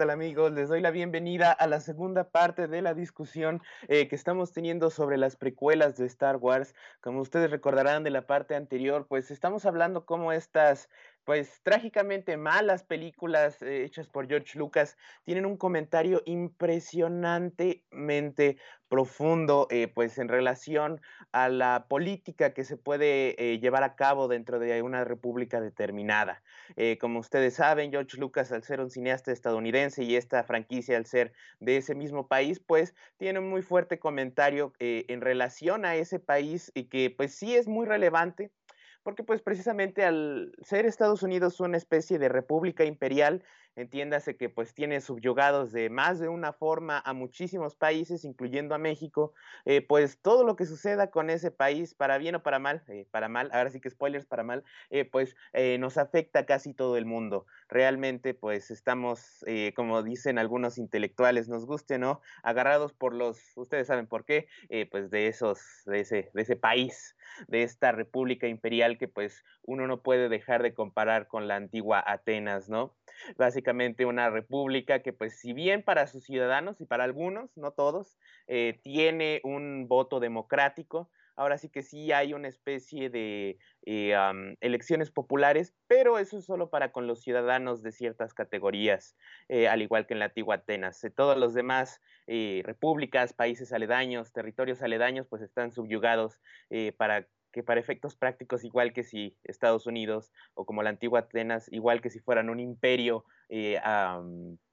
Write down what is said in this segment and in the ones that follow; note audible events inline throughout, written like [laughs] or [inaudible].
Hola, ¿qué tal amigos? Les doy la bienvenida a la segunda parte de la discusión eh, que estamos teniendo sobre las precuelas de Star Wars. Como ustedes recordarán de la parte anterior, pues estamos hablando cómo estas pues trágicamente malas películas eh, hechas por George Lucas tienen un comentario impresionantemente profundo, eh, pues en relación a la política que se puede llevar a cabo dentro de una república determinada. Como ustedes saben, George Lucas, al ser un cineasta estadounidense y esta franquicia al ser de ese mismo país, pues tiene un muy fuerte comentario en relación a ese país y que pues sí es muy relevante porque pues precisamente al ser Estados Unidos una especie de república imperial, entiéndase que pues tiene subyugados de más de una forma a muchísimos países, incluyendo a México, eh, pues todo lo que suceda con ese país, para bien o para mal, eh, para mal, ahora sí que spoilers para mal, eh, pues nos afecta a casi todo el mundo. Realmente pues estamos, como dicen algunos intelectuales, nos guste no, agarrados por los, ustedes saben por qué, pues de esos, de ese, de ese país, de esta república imperial que pues uno no puede dejar de comparar con la antigua Atenas, ¿no? básicamente una república que pues si bien para sus ciudadanos y para algunos, no todos, eh, tiene un voto democrático, ahora sí que sí hay una especie de eh, elecciones populares, pero eso es solo para con los ciudadanos de ciertas categorías, eh, al igual que en la antigua Atenas. todos los demás repúblicas, países aledaños, territorios aledaños, pues están subyugados para que para efectos prácticos, igual que si Estados Unidos o como la antigua Atenas, igual que si fueran un imperio eh,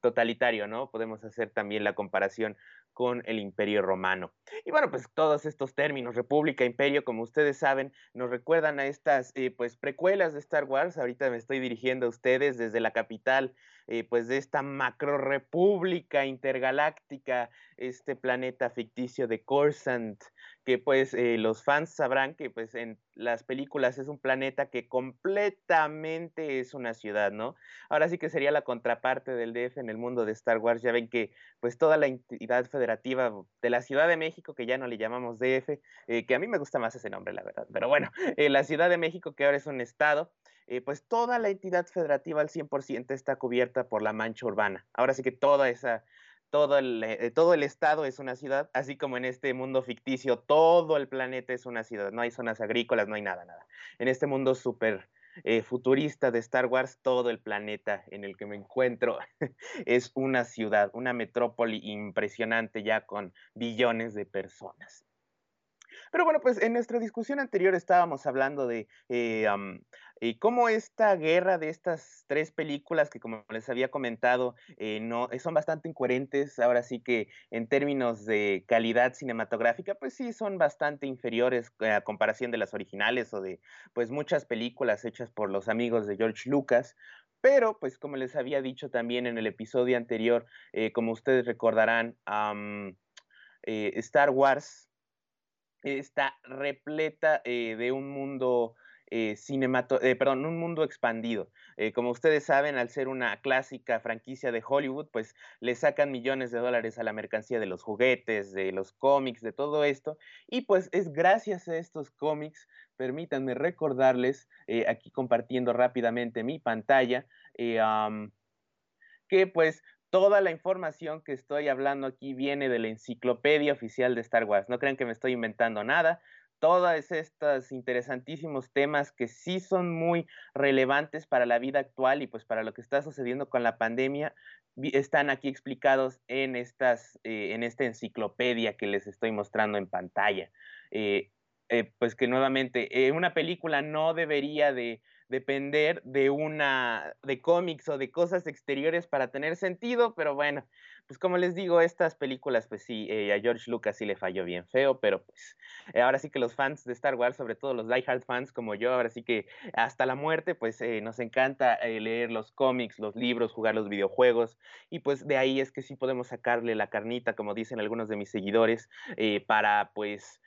totalitario, ¿no? Podemos hacer también la comparación con el imperio romano. Y bueno, pues todos estos términos, república, imperio, como ustedes saben, nos recuerdan a estas eh, pues precuelas de Star Wars. Ahorita me estoy dirigiendo a ustedes desde la capital eh, pues de esta macro república intergaláctica, este planeta ficticio de Coruscant, que pues eh, los fans sabrán que pues en las películas es un planeta que completamente es una ciudad, ¿no? Ahora sí que sería la contraparte del DF en el mundo de Star Wars, ya ven que pues toda la entidad federativa de la Ciudad de México, que ya no le llamamos DF, eh, que a mí me gusta más ese nombre, la verdad, pero bueno, la Ciudad de México que ahora es un estado, eh, pues toda la entidad federativa al 100% está cubierta por la mancha urbana. Ahora sí que toda esa, todo el, eh, todo el estado es una ciudad, así como en este mundo ficticio, todo el planeta es una ciudad. No hay zonas agrícolas, no hay nada, nada. En este mundo súper eh, futurista de Star Wars, todo el planeta en el que me encuentro [laughs] es una ciudad, una metrópoli impresionante ya con billones de personas. Pero bueno, pues en nuestra discusión anterior estábamos hablando de cómo esta guerra de estas tres películas, que como les había comentado, eh, no, son bastante incoherentes, ahora sí que en términos de calidad cinematográfica, pues sí son bastante inferiores eh, a comparación de las originales o de pues muchas películas hechas por los amigos de George Lucas. Pero, pues como les había dicho también en el episodio anterior, como ustedes recordarán, Star Wars está repleta eh, de un mundo eh, eh, perdón, un mundo expandido. como ustedes saben, al ser una clásica franquicia de Hollywood, pues le sacan millones de dólares a la mercancía de los juguetes, de los cómics, de todo esto. Y pues es gracias a estos cómics, permítanme recordarles, aquí compartiendo rápidamente mi pantalla, que pues Toda la información que estoy hablando aquí viene de la enciclopedia oficial de Star Wars. No crean que me estoy inventando nada. Todos estos interesantísimos temas que sí son muy relevantes para la vida actual y pues para lo que está sucediendo con la pandemia están aquí explicados en, estas, eh, en esta enciclopedia que les estoy mostrando en pantalla. Eh, eh, pues que nuevamente una película no debería de depender de una, de cómics o de cosas exteriores para tener sentido, pero bueno, pues como les digo, estas películas, pues sí, eh, a George Lucas sí le falló bien feo, pero pues eh, ahora sí que los fans de Star Wars, sobre todo los diehard fans como yo, ahora sí que hasta la muerte, pues eh, nos encanta leer los cómics, los libros, jugar los videojuegos, y pues de ahí es que sí podemos sacarle la carnita, como dicen algunos de mis seguidores, para pues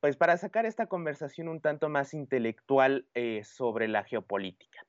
pues para sacar esta conversación un tanto más intelectual eh, sobre la geopolítica.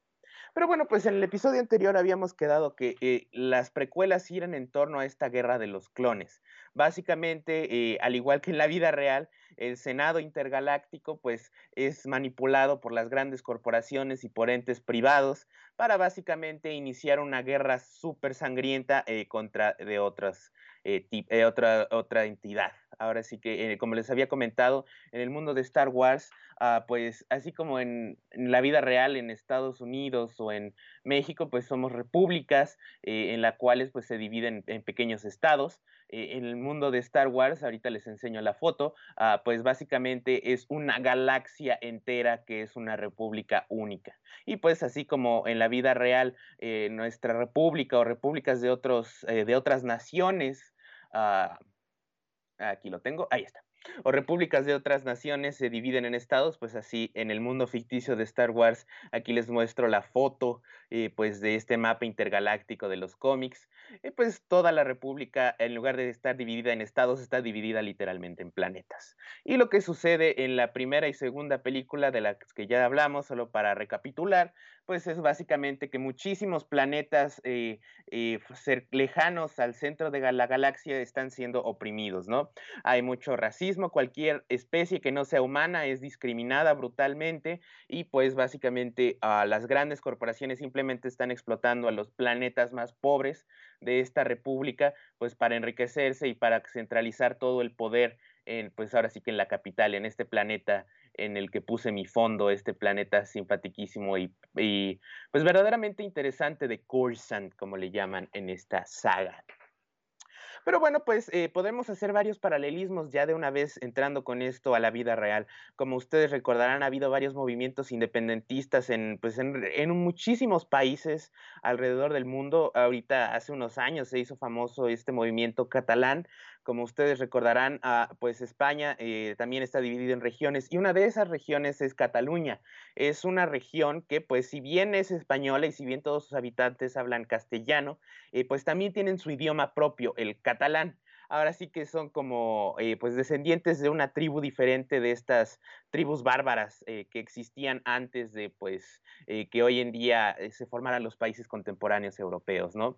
Pero bueno, pues en el episodio anterior habíamos quedado que eh, las precuelas giran en torno a esta guerra de los clones. Básicamente, eh, al igual que en la vida real, el Senado intergaláctico pues es manipulado por las grandes corporaciones y por entes privados para básicamente iniciar una guerra súper sangrienta eh, contra de otras eh, eh, otra, otra entidad. Ahora sí que, como les había comentado, en el mundo de Star Wars, ah, pues así como en, la vida real en Estados Unidos o en México, pues somos repúblicas en las cuales pues se dividen en pequeños estados. En el mundo de Star Wars, ahorita les enseño la foto, ah, pues básicamente es una galaxia entera que es una república única. Y pues así como en la vida real, nuestra república o repúblicas de, otros, de otras naciones, Ah, aquí lo tengo, ahí está o repúblicas de otras naciones se dividen en estados, pues así en el mundo ficticio de Star Wars, aquí les muestro la foto eh, pues de este mapa intergaláctico de los cómics, y pues toda la república en lugar de estar dividida en estados está dividida literalmente en planetas. Y lo que sucede en la primera y segunda película de las que ya hablamos, solo para recapitular, pues es básicamente que muchísimos planetas eh, eh, lejanos al centro de la galaxia están siendo oprimidos, ¿no? Hay mucho racismo, cualquier especie que no sea humana es discriminada brutalmente y pues básicamente a las grandes corporaciones simplemente están explotando a los planetas más pobres de esta república pues para enriquecerse y para centralizar todo el poder pues ahora sí que en la capital, en este planeta en el que puse mi fondo, este planeta simpatiquísimo y, y pues verdaderamente interesante de Coruscant, como le llaman en esta saga. Pero bueno, pues eh, podemos hacer varios paralelismos ya de una vez entrando con esto a la vida real. Como ustedes recordarán, ha habido varios movimientos independentistas en, pues en, en muchísimos países alrededor del mundo. Ahorita, hace unos años, se hizo famoso este movimiento catalán, como ustedes recordarán, ah, pues España eh, también está dividida en regiones y una de esas regiones es Cataluña. Es una región que, pues si bien es española y si bien todos sus habitantes hablan castellano, eh, pues también tienen su idioma propio, el catalán ahora sí que son como eh, pues descendientes de una tribu diferente de estas tribus bárbaras eh, que existían antes de pues eh, que hoy en día se formaran los países contemporáneos europeos, ¿no?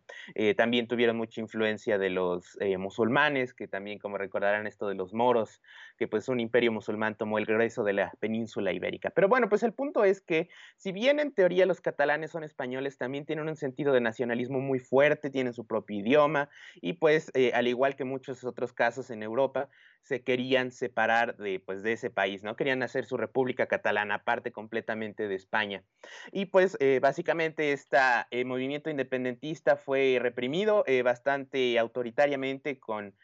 también tuvieron mucha influencia de los musulmanes, que también como recordarán esto de los moros, que pues un imperio musulmán tomó el grueso de la península ibérica. Pero bueno, pues el punto es que si bien en teoría los catalanes son españoles, también tienen un sentido de nacionalismo muy fuerte, tienen su propio idioma y pues al igual que muchos muchos otros casos en Europa, se querían separar de, pues, de ese país, ¿no? Querían hacer su república catalana, aparte completamente de España. Y pues eh, básicamente este movimiento independentista fue reprimido eh, bastante autoritariamente con,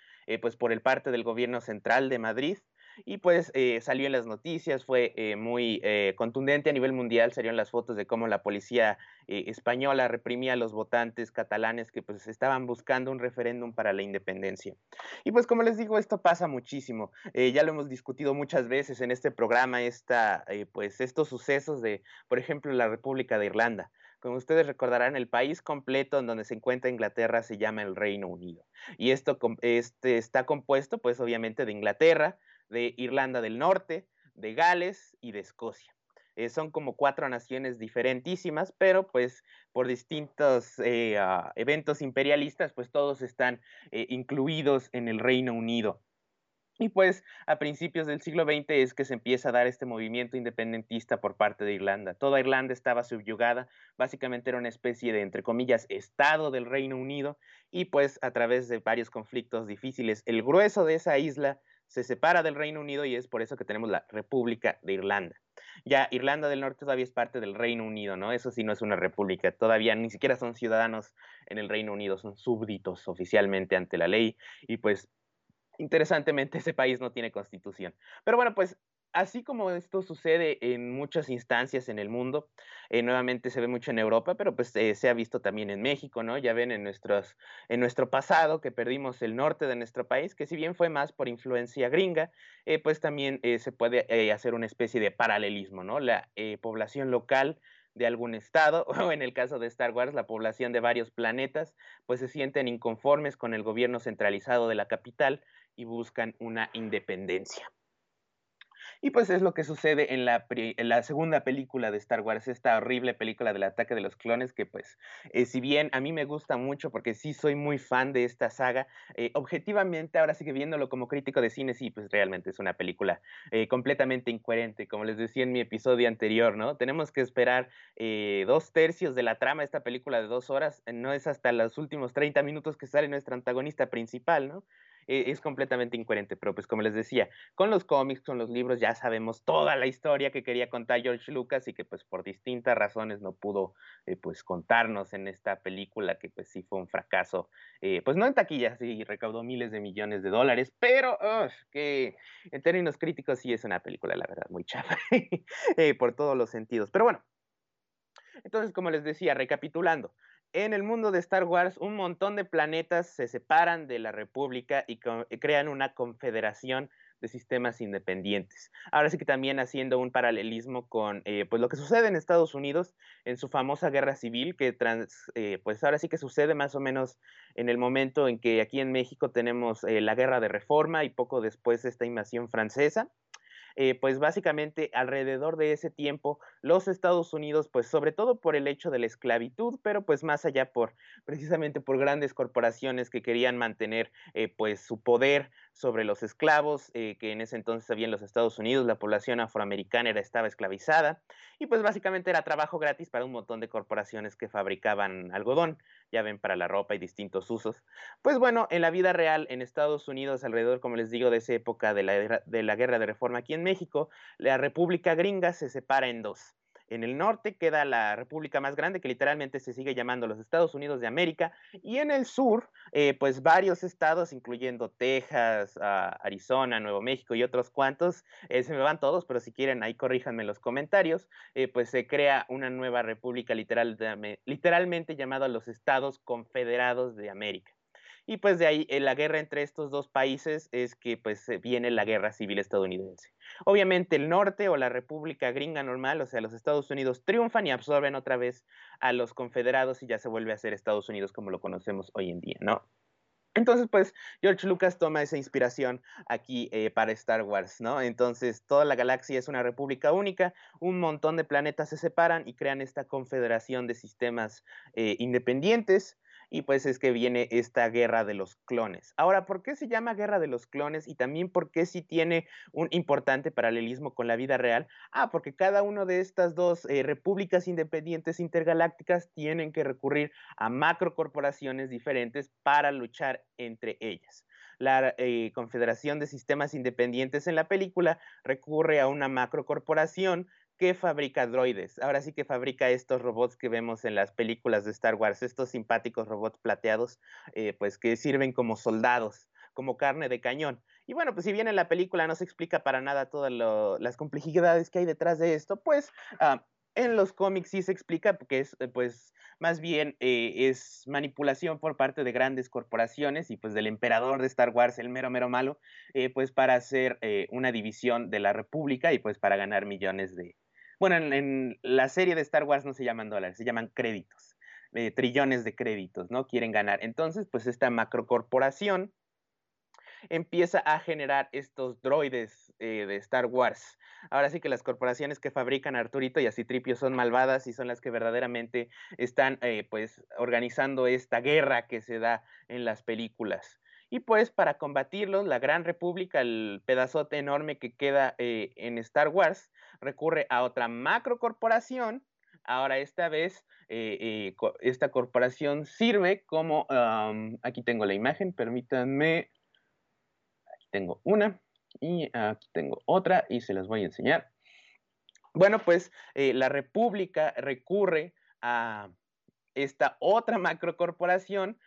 pues por el parte del gobierno central de Madrid y pues eh, salió en las noticias, fue eh, muy eh, contundente a nivel mundial, salieron las fotos de cómo la policía española reprimía a los votantes catalanes que pues estaban buscando un referéndum para la independencia. Y pues como les digo, esto pasa muchísimo, ya lo hemos discutido muchas veces en este programa, esta, pues estos sucesos de, por ejemplo, la República de Irlanda. Como ustedes recordarán, el país completo en donde se encuentra Inglaterra se llama el Reino Unido. Y esto este, está compuesto, pues obviamente, de Inglaterra, de Irlanda del Norte, de Gales y de Escocia. Eh, son como cuatro naciones diferentísimas, pero pues por distintos eh, ah, eventos imperialistas, pues todos están eh, incluidos en el Reino Unido. Y pues a principios del siglo XX es que se empieza a dar este movimiento independentista por parte de Irlanda. Toda Irlanda estaba subyugada, básicamente era una especie de, entre comillas, Estado del Reino Unido, y pues a través de varios conflictos difíciles, el grueso de esa isla se separa del Reino Unido y es por eso que tenemos la República de Irlanda. Ya Irlanda del Norte todavía es parte del Reino Unido, ¿no? Eso sí no es una república, todavía ni siquiera son ciudadanos en el Reino Unido, son súbditos oficialmente ante la ley y pues interesantemente [laughs] ese país no tiene constitución. Pero bueno, pues así como esto sucede en muchas instancias en el mundo, eh, nuevamente se ve mucho en Europa, pero pues eh, se ha visto también en México, ¿no? Ya ven en, nuestros, en nuestro pasado que perdimos el norte de nuestro país, que si bien fue más por influencia gringa, eh, pues también se puede hacer una especie de paralelismo, ¿no? La población local de algún estado, [laughs] o en el caso de Star Wars, la población de varios planetas, pues se sienten inconformes con el gobierno centralizado de la capital y buscan una independencia. Y pues es lo que sucede en la, segunda película de Star Wars, esta horrible película del ataque de los clones, que pues eh, si bien a mí me gusta mucho porque sí soy muy fan de esta saga, eh, objetivamente ahora sigue viéndolo como crítico de cine, sí, pues realmente es una película eh, completamente incoherente, como les decía en mi episodio anterior, ¿no? Tenemos que esperar dos tercios de la trama de esta película de dos horas, no es hasta los últimos 30 minutos que sale nuestra antagonista principal, ¿no? E, es completamente incoherente, pero pues como les decía, con los cómics, con los libros, ya sabemos toda la historia que quería contar George Lucas y que pues por distintas razones no pudo eh, pues contarnos en esta película que pues sí fue un fracaso, eh, pues no en taquillas, sí recaudó miles de millones de dólares, pero que en términos críticos sí es una película, la verdad, muy chafa [laughs] eh, por todos los sentidos. Pero bueno, entonces como les decía, recapitulando, en el mundo de Star Wars, un montón de planetas se separan de la República y, crean una confederación de sistemas independientes. Ahora sí que también haciendo un paralelismo con eh, pues lo que sucede en Estados Unidos en su famosa guerra civil, que eh, pues ahora sí que sucede más o menos en el momento en que aquí en México tenemos eh, la guerra de reforma y poco después esta invasión francesa. Eh, pues básicamente alrededor de ese tiempo los Estados Unidos, pues sobre todo por el hecho de la esclavitud, pero pues más allá por precisamente por grandes corporaciones que querían mantener eh, pues su poder sobre los esclavos, eh, que en ese entonces había en los Estados Unidos, la población afroamericana era, estaba esclavizada, y pues básicamente era trabajo gratis para un montón de corporaciones que fabricaban algodón, ya ven, para la ropa y distintos usos. Pues bueno, en la vida real en Estados Unidos, alrededor, como les digo, de esa época de la, de la guerra de reforma aquí México, la República Gringa se separa en dos. En el norte queda la república más grande, que literalmente se sigue llamando los Estados Unidos de América, y en el sur, eh, pues varios estados, incluyendo Texas, ah, Arizona, Nuevo México y otros cuantos, eh, se me van todos, pero si quieren ahí corríjanme en los comentarios, eh, pues se crea una nueva república literal, literalmente llamada los Estados Confederados de América. Y pues de ahí la guerra entre estos dos países es que pues viene la guerra civil estadounidense. Obviamente el norte o la República Gringa normal, o sea, los Estados Unidos triunfan y absorben otra vez a los confederados y ya se vuelve a ser Estados Unidos como lo conocemos hoy en día, ¿no? Entonces, pues, George Lucas toma esa inspiración aquí eh, para Star Wars, ¿no? Entonces, toda la galaxia es una república única, un montón de planetas se separan y crean esta confederación de sistemas eh, independientes y pues es que viene esta guerra de los clones. Ahora, ¿por qué se llama guerra de los clones y también por qué sí tiene un importante paralelismo con la vida real? Ah, porque cada una de estas dos eh, repúblicas independientes intergalácticas tienen que recurrir a macrocorporaciones diferentes para luchar entre ellas. La eh, Confederación de Sistemas Independientes en la película recurre a una macrocorporación que fabrica droides. Ahora sí que fabrica estos robots que vemos en las películas de Star Wars, estos simpáticos robots plateados, eh, pues que sirven como soldados, como carne de cañón. Y bueno, pues si bien en la película no se explica para nada todas las complejidades que hay detrás de esto, pues ah, en los cómics sí se explica porque es, eh, pues, más bien eh, es manipulación por parte de grandes corporaciones y pues del emperador de Star Wars, el mero mero malo, pues para hacer una división de la República y pues para ganar millones de, bueno, en, la serie de Star Wars no se llaman dólares, se llaman créditos, eh, trillones de créditos, ¿no? Quieren ganar. Entonces, pues esta macrocorporación empieza a generar estos droides eh, de Star Wars. Ahora sí que las corporaciones que fabrican Arturito y Tripio son malvadas y son las que verdaderamente están eh, pues organizando esta guerra que se da en las películas. Y pues para combatirlos, la Gran República, el pedazote enorme que queda eh, en Star Wars, recurre a otra macrocorporación. Ahora esta vez eh, eh, esta corporación sirve como, aquí tengo la imagen, permítanme, tengo una y aquí tengo otra y se las voy a enseñar. Bueno, pues la República recurre a esta otra macrocorporación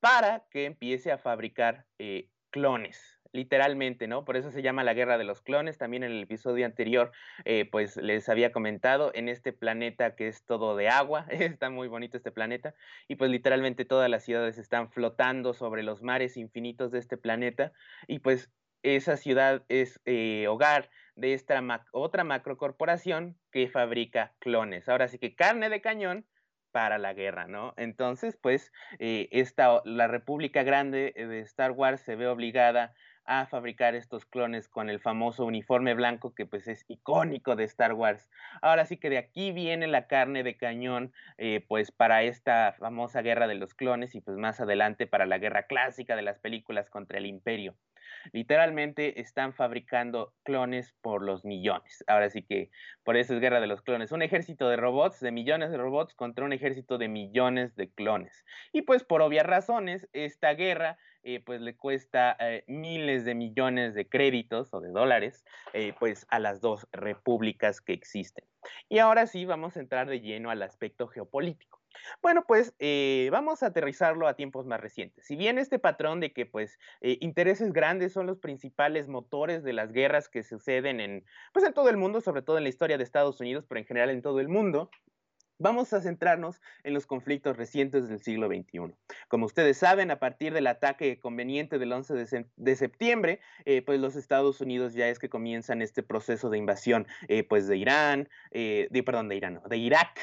para que empiece a fabricar eh, clones, literalmente, ¿no? Por eso se llama la guerra de los clones. También en el episodio anterior, eh, pues les había comentado, en este planeta que es todo de agua, [laughs] está muy bonito este planeta, y pues literalmente todas las ciudades están flotando sobre los mares infinitos de este planeta, y pues esa ciudad es eh, hogar de esta otra macrocorporación que fabrica clones. Ahora sí que carne de cañón para la guerra, ¿no? Entonces, pues, eh, esta, la República Grande de Star Wars se ve obligada a fabricar estos clones con el famoso uniforme blanco que pues es icónico de Star Wars. Ahora sí que de aquí viene la carne de cañón eh, pues para esta famosa guerra de los clones y pues más adelante para la guerra clásica de las películas contra el imperio. Literalmente están fabricando clones por los millones. Ahora sí que por eso es guerra de los clones. Un ejército de robots, de millones de robots contra un ejército de millones de clones. Y pues por obvias razones, esta guerra eh, pues le cuesta eh, miles de millones de créditos o de dólares eh, pues a las dos repúblicas que existen. Y ahora sí vamos a entrar de lleno al aspecto geopolítico. Bueno, pues eh, vamos a aterrizarlo a tiempos más recientes. Si bien este patrón de que pues eh, intereses grandes son los principales motores de las guerras que suceden en, pues, en todo el mundo, sobre todo en la historia de Estados Unidos, pero en general en todo el mundo, Vamos a centrarnos en los conflictos recientes del siglo XXI. Como ustedes saben, a partir del ataque conveniente del 11 de, septiembre, eh, pues los Estados Unidos ya es que comienzan este proceso de invasión, pues de Irán, de, perdón, de Irán, no, de Irak,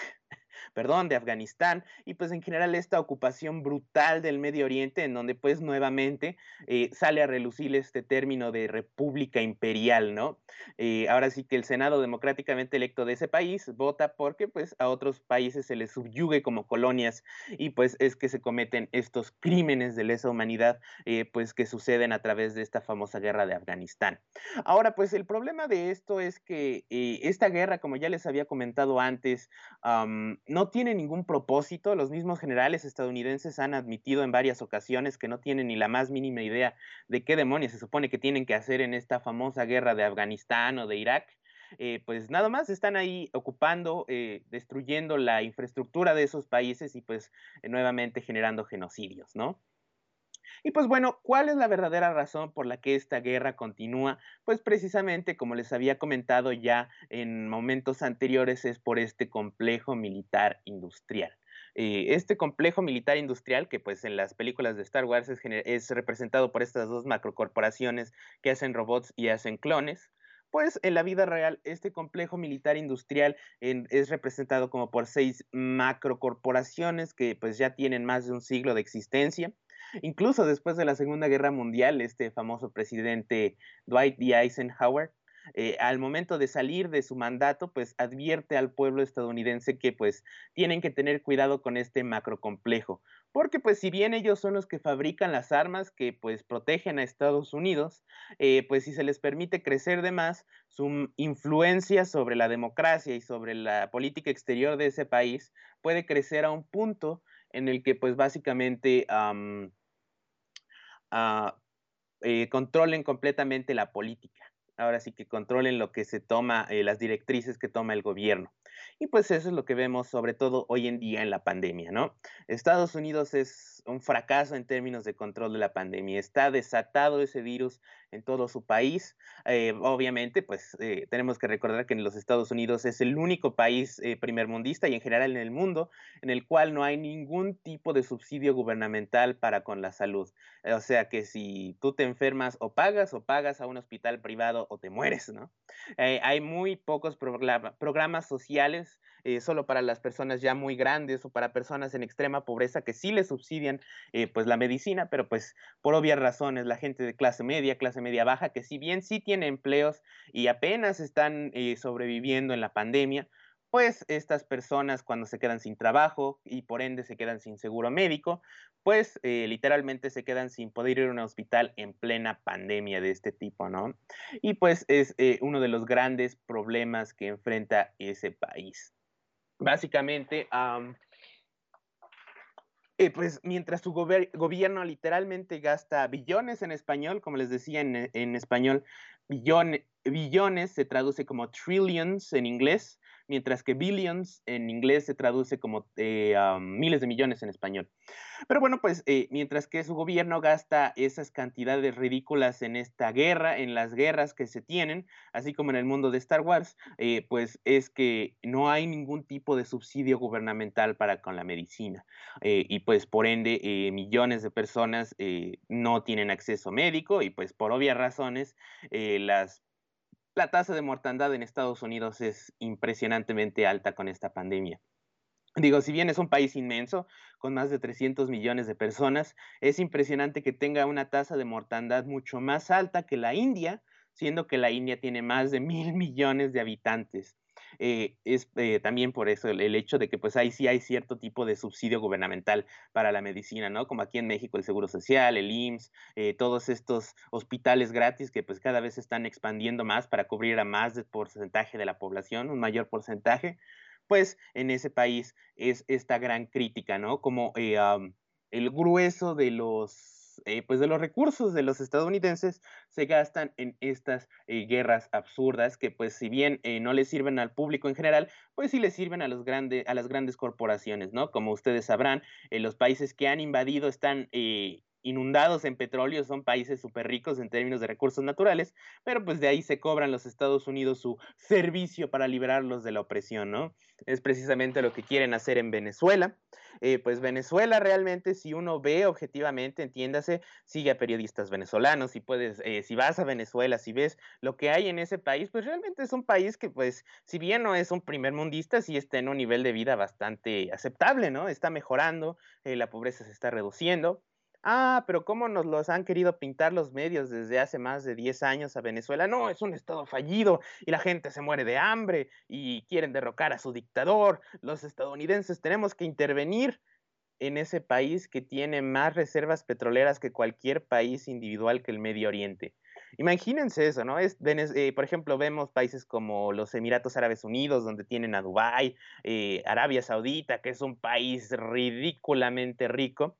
perdón, de Afganistán y pues en general esta ocupación brutal del Medio Oriente en donde pues nuevamente eh, sale a relucir este término de república imperial, ¿no? Eh, ahora sí que el Senado democráticamente electo de ese país vota porque pues a otros países se les subyugue como colonias y pues es que se cometen estos crímenes de lesa humanidad eh, pues que suceden a través de esta famosa guerra de Afganistán. Ahora pues el problema de esto es que esta guerra, como ya les había comentado antes, no tiene ningún propósito. Los mismos generales estadounidenses han admitido en varias ocasiones que no tienen ni la más mínima idea de qué demonios se supone que tienen que hacer en esta famosa guerra de Afganistán o de Irak. Eh, pues nada más están ahí ocupando, eh, destruyendo la infraestructura de esos países y pues nuevamente generando genocidios, ¿no? Y pues bueno, ¿cuál es la verdadera razón por la que esta guerra continúa? Pues precisamente, como les había comentado ya en momentos anteriores, es por este complejo militar industrial. Eh, este complejo militar industrial, que pues en las películas de Star Wars es, representado por estas dos macrocorporaciones que hacen robots y hacen clones, pues en la vida real este complejo militar industrial es representado como por seis macrocorporaciones que pues ya tienen más de un siglo de existencia Incluso después de la Segunda Guerra Mundial, este famoso presidente Dwight D. Eisenhower, eh, al momento de salir de su mandato, pues advierte al pueblo estadounidense que pues tienen que tener cuidado con este macrocomplejo, porque pues si bien ellos son los que fabrican las armas que pues protegen a Estados Unidos, eh, pues si se les permite crecer de más, su influencia sobre la democracia y sobre la política exterior de ese país puede crecer a un punto en el que pues básicamente Eh, controlen completamente la política. Ahora sí que controlen lo que se toma, eh, las directrices que toma el gobierno. Y pues eso es lo que vemos sobre todo hoy en día en la pandemia, ¿no? Estados Unidos es un fracaso en términos de control de la pandemia. Está desatado ese virus en todo su país. Eh, obviamente, pues eh, tenemos que recordar que en los Estados Unidos es el único país eh, primermundista y en general en el mundo en el cual no hay ningún tipo de subsidio gubernamental para con la salud. O sea que si tú te enfermas o pagas o pagas a un hospital privado o te mueres, ¿no? hay muy pocos programas sociales eh, solo para las personas ya muy grandes o para personas en extrema pobreza que sí les subsidian eh, pues la medicina, pero pues por obvias razones la gente de clase media, clase media baja, que si bien sí tiene empleos y apenas están eh, sobreviviendo en la pandemia, pues estas personas cuando se quedan sin trabajo y por ende se quedan sin seguro médico, pues literalmente se quedan sin poder ir a un hospital en plena pandemia de este tipo, ¿no? Y pues es uno de los grandes problemas que enfrenta ese país básicamente, eh, pues mientras su gobierno literalmente gasta billones en español, como les decía en, español, billones se traduce como trillions en inglés, mientras que billions en inglés se traduce como eh, miles de millones en español. Pero bueno, pues eh, mientras que su gobierno gasta esas cantidades ridículas en esta guerra, en las guerras que se tienen, así como en el mundo de Star Wars, eh, pues es que no hay ningún tipo de subsidio gubernamental para con la medicina. y pues por ende, millones de personas no tienen acceso médico y pues por obvias razones, las la tasa de mortandad en Estados Unidos es impresionantemente alta con esta pandemia. Digo, si bien es un país inmenso, con más de 300 millones de personas, es impresionante que tenga una tasa de mortandad mucho más alta que la India, siendo que la India tiene más de mil millones de habitantes. Eh, es eh, también por eso el, hecho de que pues ahí sí hay cierto tipo de subsidio gubernamental para la medicina, ¿no? Como aquí en México el Seguro Social, el IMSS, eh, todos estos hospitales gratis que pues cada vez se están expandiendo más para cubrir a más porcentaje de la población, un mayor porcentaje pues en ese país es esta gran crítica, ¿no? Como el grueso de los, eh, pues de los recursos de los estadounidenses se gastan en estas eh, guerras absurdas que pues si bien no le sirven al público en general, pues sí le sirven a, los grandes, a las grandes corporaciones, ¿no? Como ustedes sabrán, los países que han invadido están inundados en petróleo, son países súper ricos en términos de recursos naturales, pero pues de ahí se cobran los Estados Unidos su servicio para liberarlos de la opresión, ¿no? Es precisamente lo que quieren hacer en Venezuela. Eh, pues Venezuela realmente, si uno ve objetivamente, entiéndase, sigue a periodistas venezolanos, si puedes, eh, si vas a Venezuela, si ves lo que hay en ese país, pues realmente es un país que pues, si bien no es un primer mundista, sí está en un nivel de vida bastante aceptable, ¿no? Está mejorando, eh, la pobreza se está reduciendo. Ah, pero ¿cómo nos los han querido pintar los medios desde hace más de 10 años a Venezuela? No, es un estado fallido y la gente se muere de hambre y quieren derrocar a su dictador. Los estadounidenses tenemos que intervenir en ese país que tiene más reservas petroleras que cualquier país individual que el Medio Oriente. Imagínense eso, ¿no? Es, eh, por ejemplo, vemos países como los Emiratos Árabes Unidos, donde tienen a Dubái, eh, Arabia Saudita, que es un país ridículamente rico,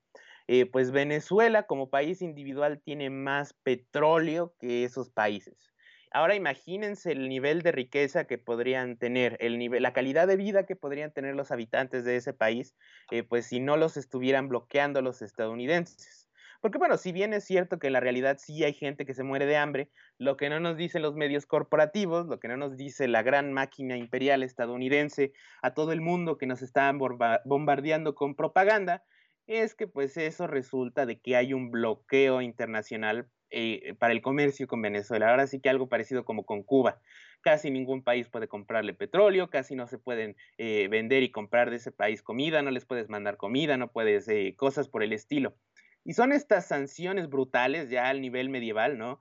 eh, pues Venezuela como país individual tiene más petróleo que esos países. Ahora imagínense el nivel de riqueza que podrían tener, el nivel, la calidad de vida que podrían tener los habitantes de ese país, eh, pues si no los estuvieran bloqueando los estadounidenses. Porque bueno, si bien es cierto que en la realidad sí hay gente que se muere de hambre, lo que no nos dicen los medios corporativos, lo que no nos dice la gran máquina imperial estadounidense a todo el mundo que nos están bombardeando con propaganda, es que pues eso resulta de que hay un bloqueo internacional eh, para el comercio con Venezuela. Ahora sí que algo parecido como con Cuba. Casi ningún país puede comprarle petróleo, casi no se pueden eh, vender y comprar de ese país comida, no les puedes mandar comida, no puedes eh, cosas por el estilo. Y son estas sanciones brutales ya al nivel medieval, ¿no?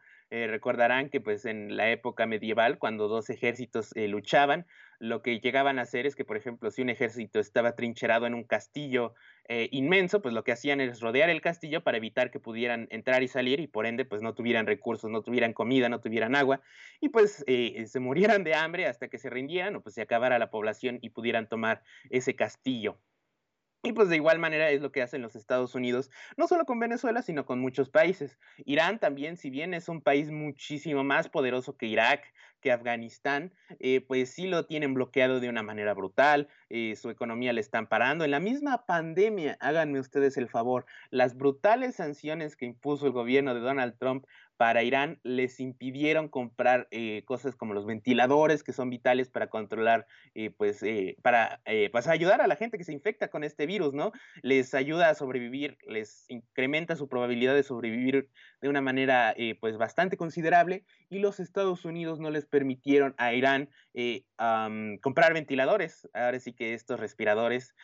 Recordarán que pues en la época medieval, cuando dos ejércitos luchaban, lo que llegaban a hacer es que, por ejemplo, si un ejército estaba trincherado en un castillo eh, inmenso, pues lo que hacían es rodear el castillo para evitar que pudieran entrar y salir y por ende, pues no tuvieran recursos, no tuvieran comida, no tuvieran agua y pues eh, se murieran de hambre hasta que se rindieran o pues se acabara la población y pudieran tomar ese castillo. Y pues de igual manera es lo que hacen los Estados Unidos, no solo con Venezuela, sino con muchos países. Irán también, si bien es un país muchísimo más poderoso que Irak, que Afganistán, eh, pues sí lo tienen bloqueado de una manera brutal, eh, su economía le están parando. En la misma pandemia, háganme ustedes el favor, las brutales sanciones que impuso el gobierno de Donald Trump para Irán les impidieron comprar eh, cosas como los ventiladores que son vitales para controlar, eh, pues, eh, para pues ayudar a la gente que se infecta con este virus, ¿no? Les ayuda a sobrevivir, les incrementa su probabilidad de sobrevivir de una manera, pues, bastante considerable y los Estados Unidos no les permitieron a Irán comprar ventiladores. Ahora sí que estos respiradores,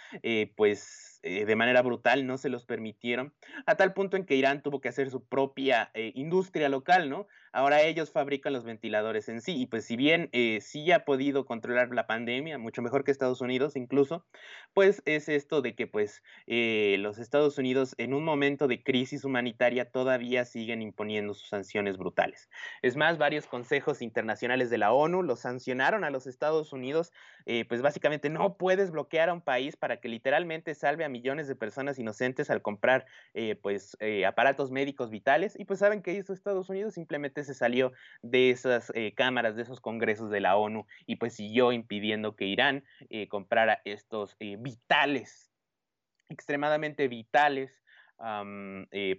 pues, eh, de manera brutal, no se los permitieron, a tal punto en que Irán tuvo que hacer su propia eh, industria local, ¿no? Ahora ellos fabrican los ventiladores en sí, y pues si bien eh, sí ha podido controlar la pandemia, mucho mejor que Estados Unidos incluso, pues es esto de que pues los Estados Unidos en un momento de crisis humanitaria todavía siguen imponiendo sus sanciones brutales. Es más, varios consejos internacionales de la ONU los sancionaron a los Estados Unidos, pues básicamente no puedes bloquear a un país para que literalmente salve a millones de personas inocentes al comprar eh, pues eh, aparatos médicos vitales y pues saben que hizo Estados Unidos simplemente se salió de esas eh, cámaras de esos congresos de la ONU y pues siguió impidiendo que Irán comprara estos vitales extremadamente vitales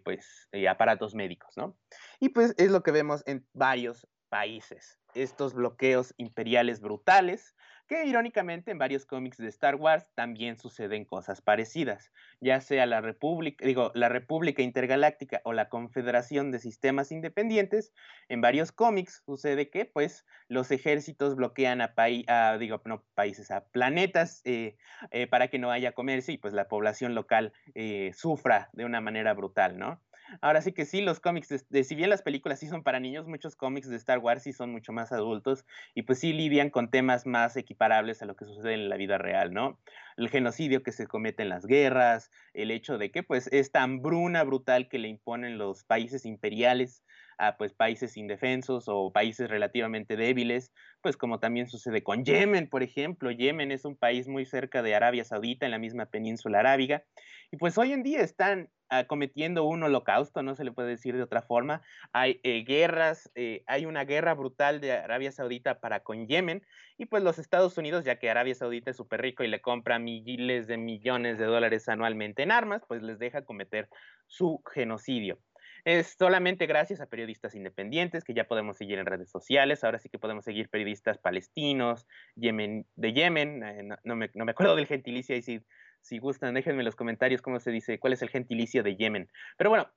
pues aparatos médicos no y pues es lo que vemos en varios países estos bloqueos imperiales brutales que irónicamente en varios cómics de Star Wars también suceden cosas parecidas, ya sea la República, digo, la República Intergaláctica o la Confederación de Sistemas Independientes, en varios cómics sucede que pues los ejércitos bloquean a, digo, no países, a planetas eh, eh, para que no haya comercio y pues la población local eh, sufra de una manera brutal, ¿no? Ahora sí que sí, los cómics, de, si bien las películas sí son para niños, muchos cómics de Star Wars sí son mucho más adultos y pues sí lidian con temas más equiparables a lo que sucede en la vida real, ¿no? El genocidio que se comete en las guerras, el hecho de que pues esta hambruna brutal que le imponen los países imperiales a pues países indefensos o países relativamente débiles, pues como también sucede con Yemen, por ejemplo. Yemen es un país muy cerca de Arabia Saudita, en la misma península arábiga, y pues hoy en día están ah, cometiendo un holocausto, no se le puede decir de otra forma. Hay eh, guerras, eh, hay una guerra brutal de Arabia Saudita para con Yemen, y pues los Estados Unidos, ya que Arabia Saudita es súper rico y le compra miles de millones de dólares anualmente en armas, pues les deja cometer su genocidio. Es solamente gracias a periodistas independientes que ya podemos seguir en redes sociales. Ahora sí que podemos seguir periodistas palestinos, Yemen, de Yemen. Eh, no, me, acuerdo del gentilicio y si, si gustan, déjenme en los comentarios cómo se dice, cuál es el gentilicio de Yemen. Pero bueno,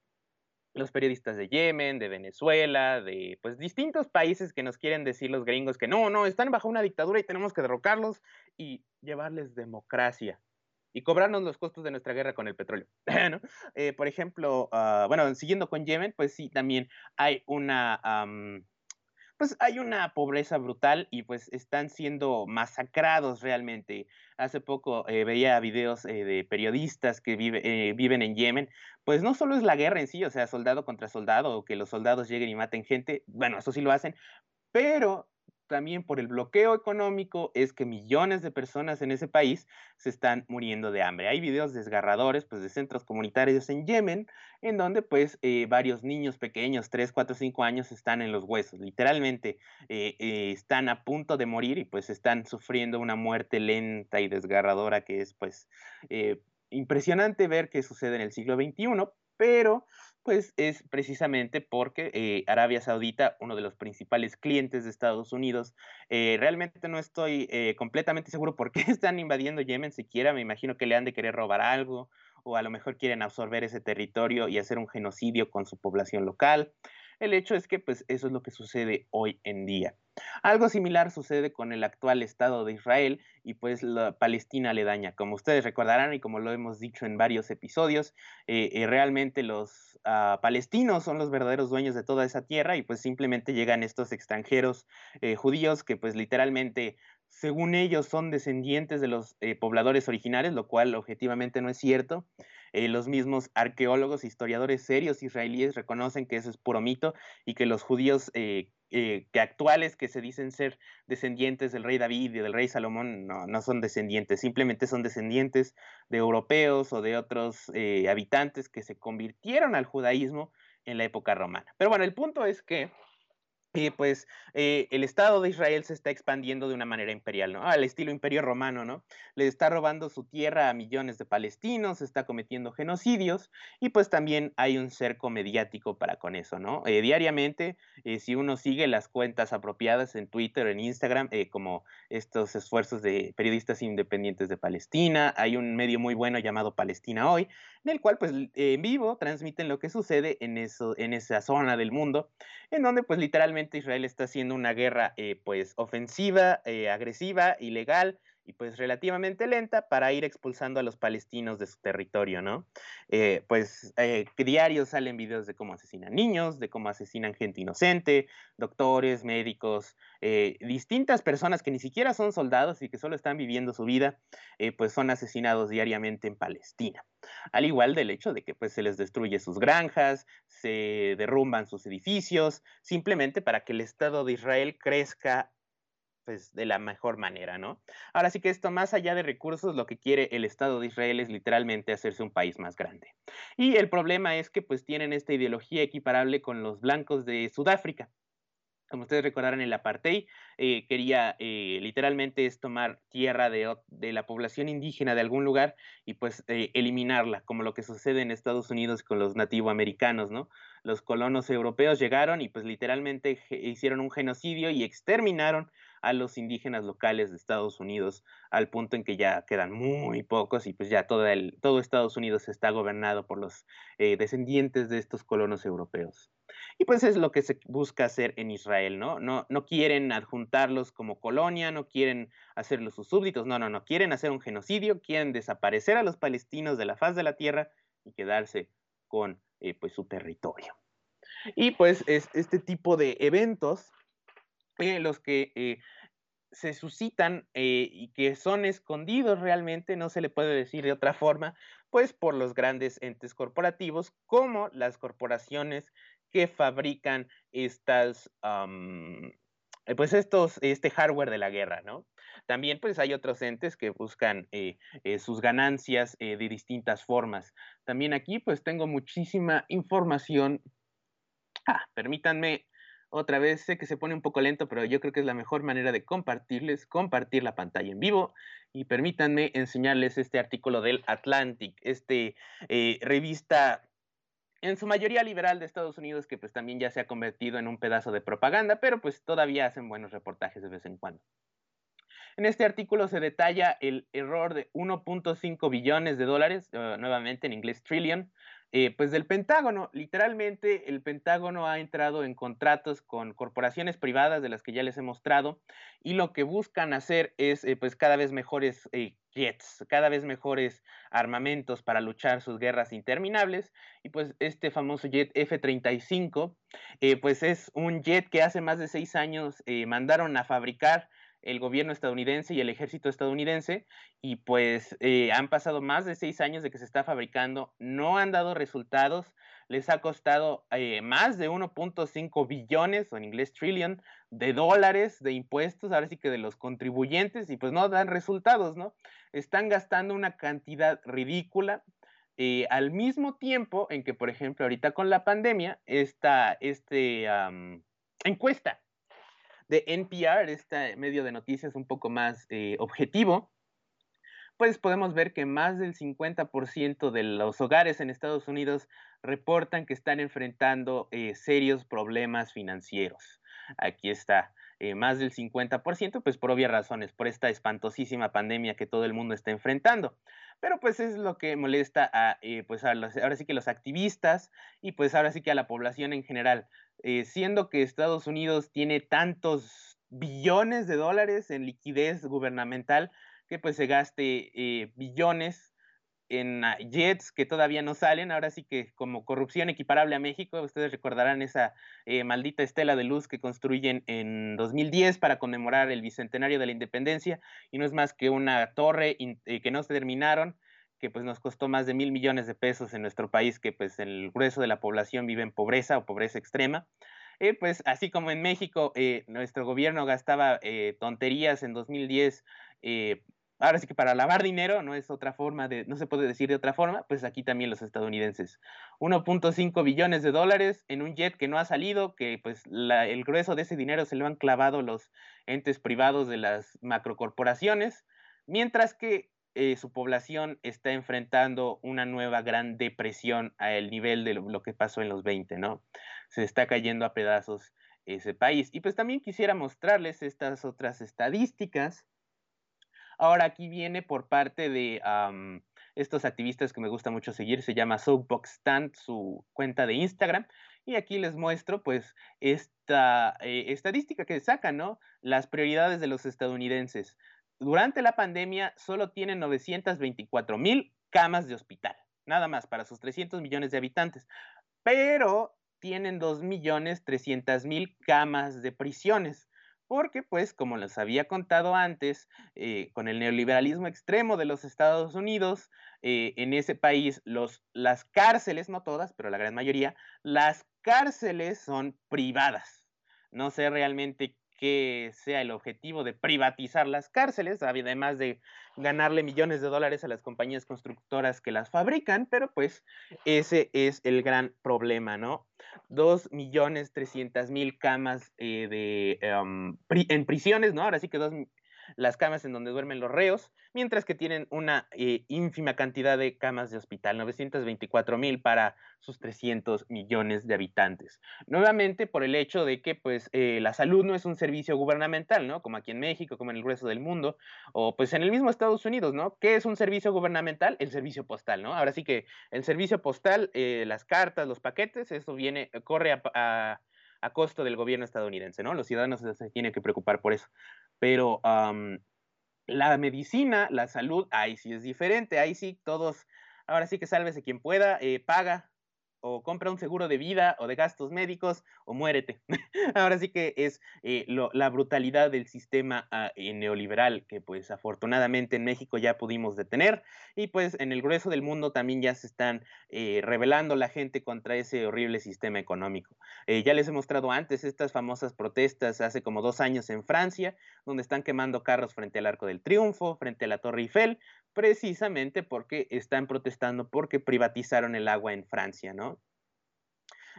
los periodistas de Yemen, de Venezuela, de pues distintos países que nos quieren decir los gringos que no, no, están bajo una dictadura y tenemos que derrocarlos y llevarles democracia y cobrarnos los costos de nuestra guerra con el petróleo. [laughs] Eh, por ejemplo, ah, bueno, siguiendo con Yemen, pues sí, también hay una, pues hay una pobreza brutal y pues están siendo masacrados realmente. Hace poco eh, veía videos eh, de periodistas que viven en Yemen, pues no solo es la guerra en sí, o sea, soldado contra soldado, o que los soldados lleguen y maten gente, bueno, eso sí lo hacen, pero también por el bloqueo económico es que millones de personas en ese país se están muriendo de hambre. Hay videos desgarradores pues, de centros comunitarios en Yemen, en donde pues eh, varios niños pequeños, 3, 4, 5 años, están en los huesos. Literalmente eh, eh, están a punto de morir y pues están sufriendo una muerte lenta y desgarradora que es pues impresionante ver que sucede en el siglo XXI, pero pues es precisamente porque eh, Arabia Saudita, uno de los principales clientes de Estados Unidos, eh, realmente no estoy eh, completamente seguro por qué [laughs] están invadiendo Yemen siquiera, me imagino que le han de querer robar algo o a lo mejor quieren absorber ese territorio y hacer un genocidio con su población local. El hecho es que pues eso es lo que sucede hoy en día. Algo similar sucede con el actual Estado de Israel y pues Palestina le daña. Como ustedes recordarán y como lo hemos dicho en varios episodios, eh, eh, realmente los ah, palestinos son los verdaderos dueños de toda esa tierra y pues simplemente llegan estos extranjeros eh, judíos que pues literalmente según ellos son descendientes de los pobladores originales, lo cual objetivamente no es cierto. Eh, los mismos arqueólogos, historiadores serios israelíes reconocen que eso es puro mito y que los judíos eh, eh, que actuales que se dicen ser descendientes del rey David y del rey Salomón no, no son descendientes, simplemente son descendientes de europeos o de otros habitantes que se convirtieron al judaísmo en la época romana. Pero bueno, el punto es que y pues eh, el Estado de Israel se está expandiendo de una manera imperial, ¿no? Al estilo imperio romano, ¿no? Le está robando su tierra a millones de palestinos, está cometiendo genocidios y pues también hay un cerco mediático para con eso, ¿no? Eh, diariamente, eh, si uno sigue las cuentas apropiadas en Twitter, en Instagram, como estos esfuerzos de periodistas independientes de Palestina, hay un medio muy bueno llamado Palestina Hoy, en el cual pues en vivo transmiten lo que sucede en, eso, en esa zona del mundo, en donde pues literalmente Israel está haciendo una guerra eh, pues ofensiva, eh, agresiva, ilegal, y pues relativamente lenta para ir expulsando a los palestinos de su territorio, ¿no? Eh, pues eh, diarios salen videos de cómo asesinan niños, de cómo asesinan gente inocente, doctores, médicos, eh, distintas personas que ni siquiera son soldados y que solo están viviendo su vida, pues son asesinados diariamente en Palestina. Al igual del hecho de que pues se les destruye sus granjas, se derrumban sus edificios, simplemente para que el Estado de Israel crezca pues, de la mejor manera, ¿no? Ahora sí que esto, más allá de recursos, lo que quiere el Estado de Israel es literalmente hacerse un país más grande. Y el problema es que pues tienen esta ideología equiparable con los blancos de Sudáfrica. Como ustedes recordarán, el apartheid eh, quería eh, literalmente es tomar tierra de, de, la población indígena de algún lugar y pues eh, eliminarla, como lo que sucede en Estados Unidos con los nativoamericanos, ¿no? Los colonos europeos llegaron y pues literalmente hicieron un genocidio y exterminaron a los indígenas locales de Estados Unidos al punto en que ya quedan muy pocos y pues ya todo, todo Estados Unidos está gobernado por los eh, descendientes de estos colonos europeos. Y pues es lo que se busca hacer en Israel, ¿no? No, no quieren adjuntarlos como colonia, no quieren hacerlos sus súbditos, no, no, no, quieren hacer un genocidio, quieren desaparecer a los palestinos de la faz de la tierra y quedarse con eh, pues su territorio. Y pues es este tipo de eventos eh, los que eh, se suscitan y que son escondidos realmente, no se le puede decir de otra forma, pues por los grandes entes corporativos como las corporaciones que fabrican estas, eh, pues estos, este hardware de la guerra, ¿no? También pues hay otros entes que buscan eh, eh, sus ganancias de distintas formas. También aquí pues tengo muchísima información. Ah, permítanme otra vez, sé que se pone un poco lento, pero yo creo que es la mejor manera de compartirles, compartir la pantalla en vivo y permítanme enseñarles este artículo del Atlantic, este revista en su mayoría liberal de Estados Unidos, que pues también ya se ha convertido en un pedazo de propaganda, pero pues todavía hacen buenos reportajes de vez en cuando. En este artículo se detalla el error de 1.5 billones de dólares, eh, nuevamente en inglés trillion, eh, pues del Pentágono. Literalmente el Pentágono ha entrado en contratos con corporaciones privadas de las que ya les he mostrado y lo que buscan hacer es eh, pues cada vez mejores eh, jets, cada vez mejores armamentos para luchar sus guerras interminables y pues este famoso jet F-35 pues es un jet que hace más de seis años mandaron a fabricar el gobierno estadounidense y el ejército estadounidense y pues eh, han pasado más de seis años de que se está fabricando, no han dado resultados, les ha costado eh, más de 1.5 billones, o en inglés trillion, de dólares de impuestos, ahora sí que de los contribuyentes, y pues no dan resultados, ¿no? Están gastando una cantidad ridícula. Eh, al mismo tiempo en que, por ejemplo, ahorita con la pandemia, esta este, encuesta de NPR, este medio de noticias un poco más eh, objetivo, pues podemos ver que más del 50% de los hogares en Estados Unidos reportan que están enfrentando eh, serios problemas financieros. Aquí está, eh, más del 50%, pues por obvias razones, por esta espantosísima pandemia que todo el mundo está enfrentando. Pero pues es lo que molesta a, pues a los, ahora sí que los activistas y pues ahora sí que a la población en general. Eh, siendo que Estados Unidos tiene tantos billones de dólares en liquidez gubernamental que pues se gaste eh, billones en ah, jets que todavía no salen, ahora sí que como corrupción equiparable a México, ustedes recordarán esa eh, maldita estela de luz que construyen en 2010 para conmemorar el bicentenario de la independencia y no es más que una torre que no se terminaron que pues nos costó más de mil millones de pesos en nuestro país, que pues el grueso de la población vive en pobreza o pobreza extrema. Eh, pues así como en México eh, nuestro gobierno gastaba eh, tonterías en 2010, ahora sí que para lavar dinero, no es otra forma de, no se puede decir de otra forma, pues aquí también los estadounidenses. 1.5 billones de dólares en un jet que no ha salido, que pues el grueso de ese dinero se lo han clavado los entes privados de las macrocorporaciones, mientras que eh, su población está enfrentando una nueva gran depresión al nivel de lo, que pasó en los 20, ¿no? Se está cayendo a pedazos ese país. Y pues también quisiera mostrarles estas otras estadísticas. Ahora aquí viene por parte de estos activistas que me gusta mucho seguir, se llama Soapbox Stand, su cuenta de Instagram. Y aquí les muestro pues esta eh, estadística que sacan, ¿no? Las prioridades de los estadounidenses durante la pandemia solo tienen 924 mil camas de hospital, nada más para sus 300 millones de habitantes, pero tienen 2 millones 300 mil camas de prisiones. Porque, pues, como les había contado antes, eh, con el neoliberalismo extremo de los Estados Unidos, eh, en ese país los, las cárceles, no todas, pero la gran mayoría, las cárceles son privadas. No sé realmente que sea el objetivo de privatizar las cárceles, además de ganarle millones de dólares a las compañías constructoras que las fabrican, pero pues ese es el gran problema, ¿no? Dos millones trescientas mil camas eh, de, em, en prisiones, ¿no? Ahora sí que dos, las camas en donde duermen los reos, mientras que tienen una eh, ínfima cantidad de camas de hospital, 924 mil para sus 300 millones de habitantes. Nuevamente por el hecho de que pues eh, la salud no es un servicio gubernamental, ¿no? Como aquí en México, como en el resto del mundo, o pues en el mismo Estados Unidos, ¿no? ¿Qué es un servicio gubernamental? El servicio postal, ¿no? Ahora sí que el servicio postal, eh, las cartas, los paquetes, eso viene, corre a, costo del gobierno estadounidense, ¿no? Los ciudadanos se tienen que preocupar por eso. Pero la medicina, la salud, ahí sí es diferente, ahí sí todos, ahora sí que sálvese quien pueda, eh, paga o compra un seguro de vida o de gastos médicos o muérete. [laughs] Ahora sí que es eh, la brutalidad del sistema ah, eh, neoliberal que pues afortunadamente en México ya pudimos detener y pues en el grueso del mundo también ya se están eh, revelando la gente contra ese horrible sistema económico. ya les he mostrado antes estas famosas protestas hace como dos años en Francia, donde están quemando carros frente al Arco del Triunfo, frente a la Torre Eiffel, precisamente porque están protestando porque privatizaron el agua en Francia, ¿no?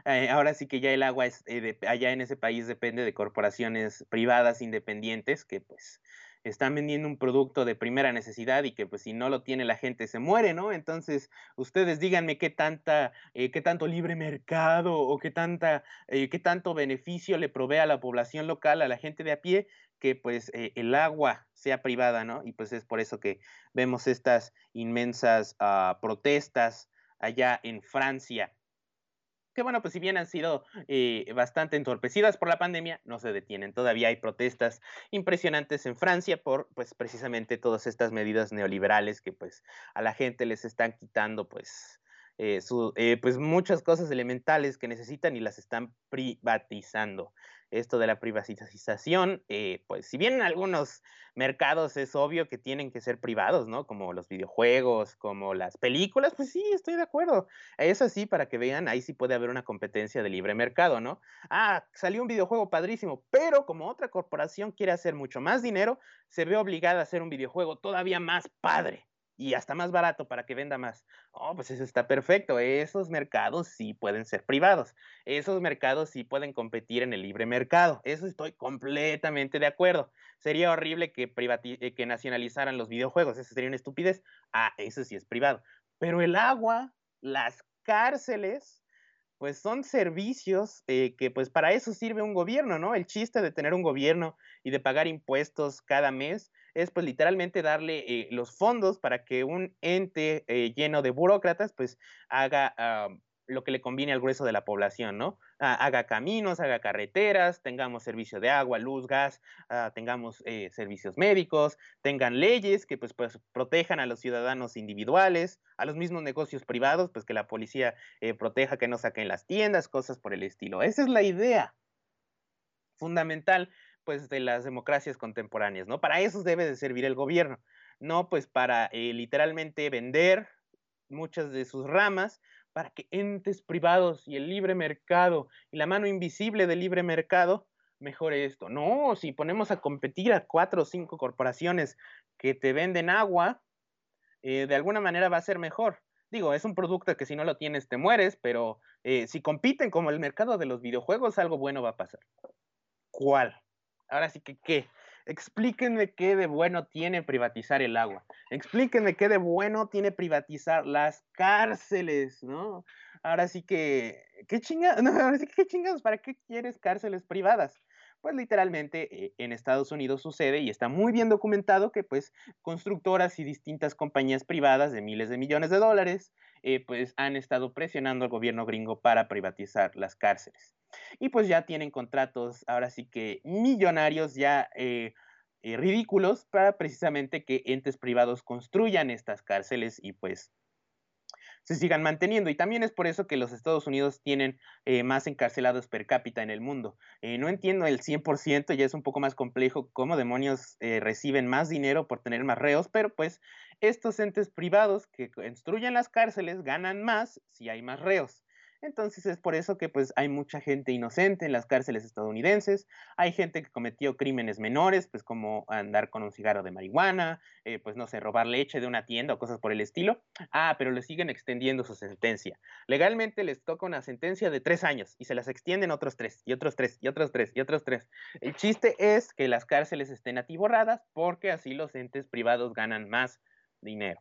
Eh, ahora sí que ya el agua es, eh, allá en ese país depende de corporaciones privadas independientes que pues están vendiendo un producto de primera necesidad y que pues si no lo tiene la gente se muere, ¿no? Entonces, ustedes díganme qué tanta, eh, qué tanto libre mercado o qué tanta, qué tanto beneficio le provee a la población local, a la gente de a pie, que pues el agua sea privada, ¿no? Y pues es por eso que vemos estas inmensas ah, protestas allá en Francia que bueno, pues si bien han sido eh, bastante entorpecidas por la pandemia, no se detienen. Todavía hay protestas impresionantes en Francia por, pues precisamente todas estas medidas neoliberales que pues a la gente les están quitando pues eh, eh, pues muchas cosas elementales que necesitan y las están privatizando. Esto de la privatización, eh, pues si bien en algunos mercados es obvio que tienen que ser privados, ¿no? Como los videojuegos, como las películas, pues sí, estoy de acuerdo. Eso sí, para que vean, ahí sí puede haber una competencia de libre mercado, ¿no? Ah, salió un videojuego padrísimo, pero como otra corporación quiere hacer mucho más dinero, se ve obligada a hacer un videojuego todavía más padre y hasta más barato para que venda más. Oh, pues eso está perfecto. Esos mercados sí pueden ser privados. Esos mercados sí pueden competir en el libre mercado. Eso estoy completamente de acuerdo. Sería horrible que, eh, que nacionalizaran los videojuegos. Eso sería una estupidez. Ah, eso sí es privado. Pero el agua, las cárceles, pues son servicios eh, que pues para eso sirve un gobierno, ¿no? El chiste de tener un gobierno y de pagar impuestos cada mes es pues literalmente darle eh, los fondos para que un ente eh, lleno de burócratas pues haga ah, lo que le conviene al grueso de la población, ¿no? Ah, haga caminos, haga carreteras, tengamos servicio de agua, luz, gas, ah, tengamos eh, servicios médicos, tengan leyes que pues, pues, protejan a los ciudadanos individuales, a los mismos negocios privados, pues que la policía proteja que no saquen las tiendas, cosas por el estilo. Esa es la idea fundamental pues de las democracias contemporáneas, ¿no? Para eso debe de servir el gobierno, no pues para eh, literalmente vender muchas de sus ramas para que entes privados y el libre mercado y la mano invisible del libre mercado mejore esto. No, si ponemos a competir a cuatro o cinco corporaciones que te venden agua, eh, de alguna manera va a ser mejor. Digo, es un producto que si no lo tienes te mueres, pero eh, si compiten como el mercado de los videojuegos, algo bueno va a pasar. ¿Cuál? Ahora sí que qué. Explíquenme qué de bueno tiene privatizar el agua. Explíquenme qué de bueno tiene privatizar las cárceles, ¿no? Ahora sí que, ¿qué chingados? [laughs] Ahora sí que, ¿qué chingados? ¿Para qué quieres cárceles privadas? Pues literalmente eh, en Estados Unidos sucede y está muy bien documentado que pues constructoras y distintas compañías privadas de miles de millones de dólares eh, pues han estado presionando al gobierno gringo para privatizar las cárceles. Y pues ya tienen contratos, ahora sí que millonarios, ya eh, ridículos, para precisamente que entes privados construyan estas cárceles y pues se sigan manteniendo. Y también es por eso que los Estados Unidos tienen eh, más encarcelados per cápita en el mundo. no entiendo el 100%, ya es un poco más complejo cómo demonios reciben más dinero por tener más reos, pero pues estos entes privados que construyen las cárceles ganan más si hay más reos. Entonces es por eso que pues hay mucha gente inocente en las cárceles estadounidenses, hay gente que cometió crímenes menores, pues como andar con un cigarro de marihuana, eh, pues no sé, robar leche de una tienda o cosas por el estilo. Ah, pero le siguen extendiendo su sentencia. Legalmente les toca una sentencia de tres años y se las extienden otros tres y otros tres y otros tres y otros tres. El chiste es que las cárceles estén atiborradas porque así los entes privados ganan más dinero.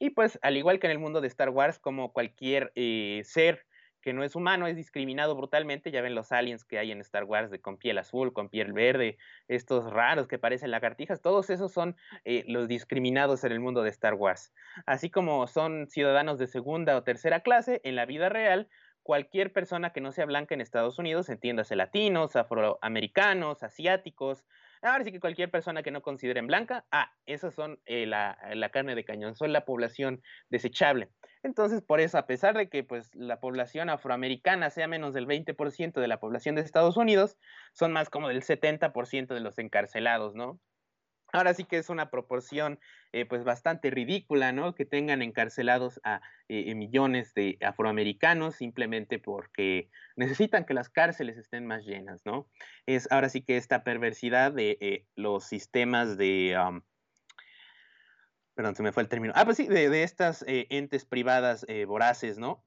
Y pues al igual que en el mundo de Star Wars, como cualquier eh, ser que no es humano, es discriminado brutalmente. Ya ven los aliens que hay en Star Wars de con piel azul, con piel verde, estos raros que parecen lagartijas, todos esos son eh, los discriminados en el mundo de Star Wars. Así como son ciudadanos de segunda o tercera clase, en la vida real, cualquier persona que no sea blanca en Estados Unidos, entiéndase latinos, afroamericanos, asiáticos, Ahora sí que cualquier persona que no consideren blanca, ah, esas son eh, la, la, carne de cañón, son la población desechable. Entonces, por eso, a pesar de que pues, la población afroamericana sea menos del 20% de la población de Estados Unidos, son más como del 70% de los encarcelados, ¿no? Ahora sí que es una proporción eh, pues bastante ridícula, ¿no? Que tengan encarcelados a eh, millones de afroamericanos simplemente porque necesitan que las cárceles estén más llenas, ¿no? Es ahora sí que esta perversidad de eh, los sistemas de... perdón, se me fue el término. Ah, pues sí, de, de estas entes privadas voraces, ¿no?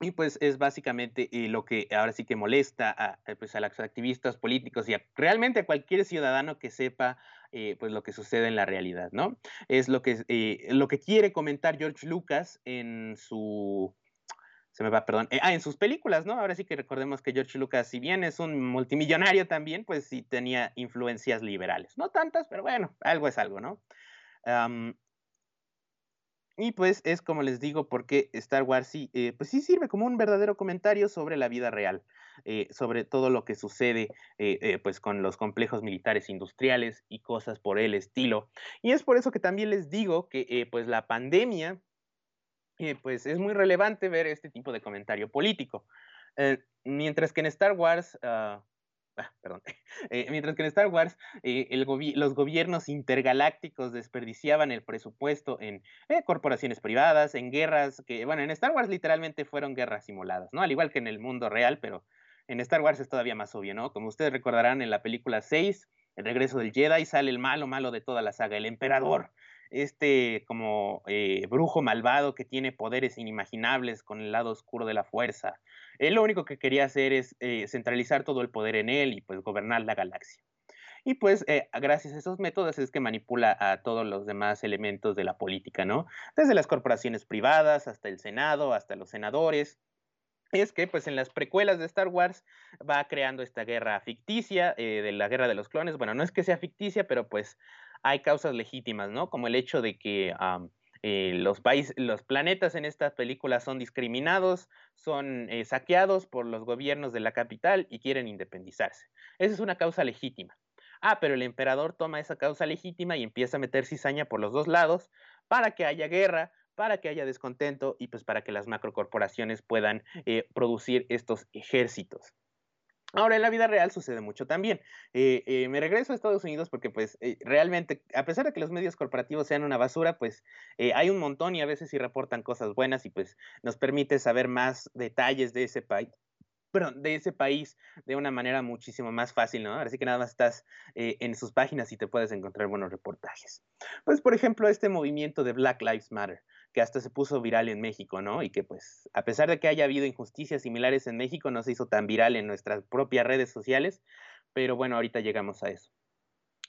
Y pues es básicamente eh, lo que ahora sí que molesta a, eh, pues a los activistas políticos y realmente a cualquier ciudadano que sepa eh, pues lo que sucede en la realidad, ¿no? Es lo que, lo que quiere comentar George Lucas en su... Se me va, perdón. ah, en sus películas, ¿no? Ahora sí que recordemos que George Lucas, si bien es un multimillonario también, pues sí tenía influencias liberales. No tantas, pero bueno, algo es algo, ¿no? Y pues es como les digo, porque Star Wars sí, eh, pues sí sirve como un verdadero comentario sobre la vida real, eh, sobre todo lo que sucede eh, pues con los complejos militares industriales y cosas por el estilo. Y es por eso que también les digo que pues la pandemia, pues es muy relevante ver este tipo de comentario político. mientras que en Star Wars, ah, Ah, perdón. [laughs] Eh, mientras que en Star Wars eh, los gobiernos intergalácticos desperdiciaban el presupuesto en eh, corporaciones privadas, en guerras, que, bueno, en Star Wars literalmente fueron guerras simuladas, ¿no? Al igual que en el mundo real, pero en Star Wars es todavía más obvio, ¿no? Como ustedes recordarán en la película 6, El regreso del Jedi, sale el malo malo de toda la saga, el emperador este como brujo malvado que tiene poderes inimaginables con el lado oscuro de la fuerza. Él lo único que quería hacer es eh, centralizar todo el poder en él y pues gobernar la galaxia. Y pues eh, gracias a esos métodos es que manipula a todos los demás elementos de la política, ¿no? Desde las corporaciones privadas hasta el Senado, hasta los senadores. Es que pues en las precuelas de Star Wars va creando esta guerra ficticia eh, de la guerra de los clones. Bueno, no es que sea ficticia, pero pues hay causas legítimas, ¿no? Como el hecho de que eh, los, planetas en estas películas son discriminados, son eh, saqueados por los gobiernos de la capital y quieren independizarse. Esa es una causa legítima. Ah, pero el emperador toma esa causa legítima y empieza a meter cizaña por los dos lados para que haya guerra, para que haya descontento y pues para que las macrocorporaciones puedan eh, producir estos ejércitos. Ahora, en la vida real sucede mucho también. Eh, eh, me regreso a Estados Unidos porque, pues, eh, realmente, a pesar de que los medios corporativos sean una basura, pues, hay un montón y a veces sí reportan cosas buenas y, pues, nos permite saber más detalles de ese país. De ese país de una manera muchísimo más fácil, ¿no? Así que nada más estás en sus páginas y te puedes encontrar buenos reportajes. Pues, por ejemplo, este movimiento de Black Lives Matter que hasta se puso viral en México, ¿no? Y que pues, a pesar de que haya habido injusticias similares en México, no se hizo tan viral en nuestras propias redes sociales, pero bueno, ahorita llegamos a eso.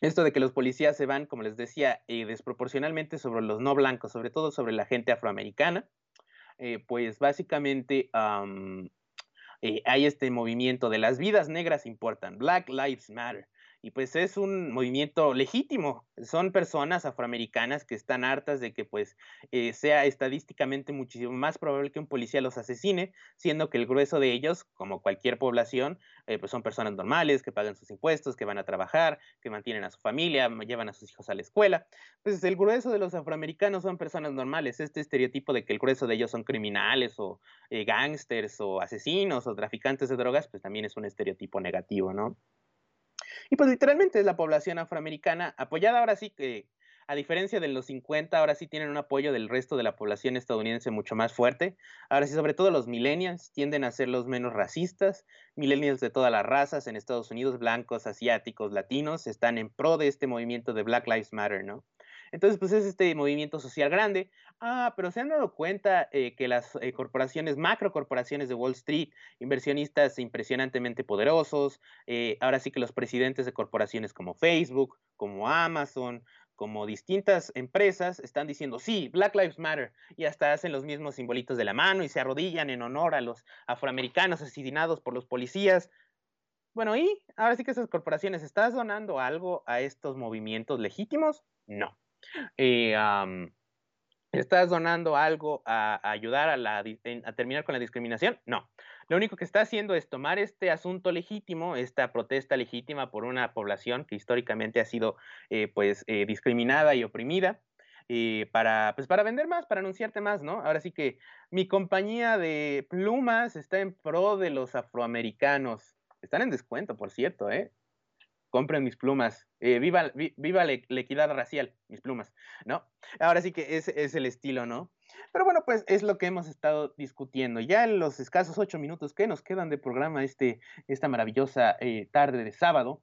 Esto de que los policías se van, como les decía, eh, desproporcionalmente sobre los no blancos, sobre todo sobre la gente afroamericana, eh, pues básicamente eh, hay este movimiento de las vidas negras importan, Black Lives Matter y pues es un movimiento legítimo. Son personas afroamericanas que están hartas de que pues eh, sea estadísticamente muchísimo más probable que un policía los asesine, siendo que el grueso de ellos, como cualquier población, eh, pues son personas normales, que pagan sus impuestos, que van a trabajar, que mantienen a su familia, llevan a sus hijos a la escuela. Pues el grueso de los afroamericanos son personas normales. Este estereotipo de que el grueso de ellos son criminales o eh, gángsters o asesinos o traficantes de drogas, pues también es un estereotipo negativo, ¿no? Y pues literalmente es la población afroamericana apoyada ahora sí que a diferencia de los 50, ahora sí tienen un apoyo del resto de la población estadounidense mucho más fuerte. Ahora sí, sobre todo los millennials tienden a ser los menos racistas. Millennials de todas las razas en Estados Unidos, blancos, asiáticos, latinos, están en pro de este movimiento de Black Lives Matter, ¿no? Entonces, pues es este movimiento social grande. Ah, pero se han dado cuenta eh, que las eh, corporaciones, de Wall Street, inversionistas impresionantemente poderosos, eh, ahora sí que los presidentes de corporaciones como Facebook, como Amazon, como distintas empresas están diciendo, sí, Black Lives Matter, y hasta hacen los mismos simbolitos de la mano y se arrodillan en honor a los afroamericanos asesinados por los policías. Bueno, y ahora sí que esas corporaciones, ¿estás donando algo a estos movimientos legítimos? No. ¿Estás donando algo a, ayudar a terminar con la discriminación? No. Lo único que está haciendo es tomar este asunto legítimo, esta protesta legítima por una población que históricamente ha sido eh, pues, eh, discriminada y oprimida, para, pues, para vender más, para anunciarte más, ¿no? Ahora sí que mi compañía de plumas está en pro de los afroamericanos. Están en descuento, por cierto, ¿eh? Compren mis plumas, eh, viva, viva la, equidad racial, mis plumas, ¿no? Ahora sí que ese es el estilo, ¿no? Pero bueno, pues es lo que hemos estado discutiendo. Ya en los escasos ocho minutos que nos quedan de programa este, esta maravillosa eh, tarde de sábado,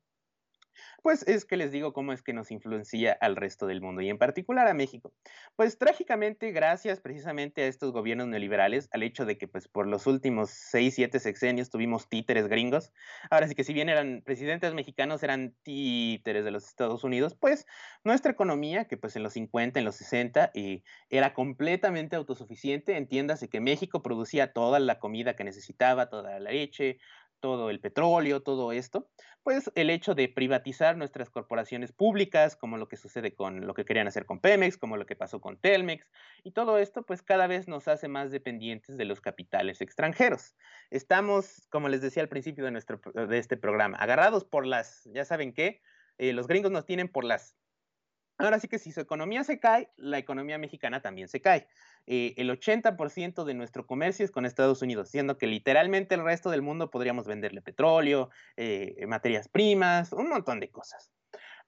pues es que les digo cómo es que nos influencia al resto del mundo y en particular a México. Pues trágicamente, gracias precisamente a estos gobiernos neoliberales, al hecho de que pues por los últimos seis, siete sexenios tuvimos títeres gringos, ahora sí que si bien eran presidentes mexicanos, eran títeres de los Estados Unidos, pues nuestra economía, que pues en los 50, en los 60, eh, era completamente autosuficiente, entiéndase que México producía toda la comida que necesitaba, toda la leche, todo el petróleo, todo esto, pues el hecho de privatizar nuestras corporaciones públicas, como lo que sucede con lo que querían hacer con Pemex, como lo que pasó con Telmex, y todo esto, pues cada vez nos hace más dependientes de los capitales extranjeros. Estamos, como les decía al principio de, nuestro, de este programa, agarrados por las, ya saben qué, eh, los gringos nos tienen por las Ahora sí que si su economía se cae, la economía mexicana también se cae. Eh, el 80% de nuestro comercio es con Estados Unidos, siendo que literalmente el resto del mundo podríamos venderle petróleo, eh, materias primas, un montón de cosas.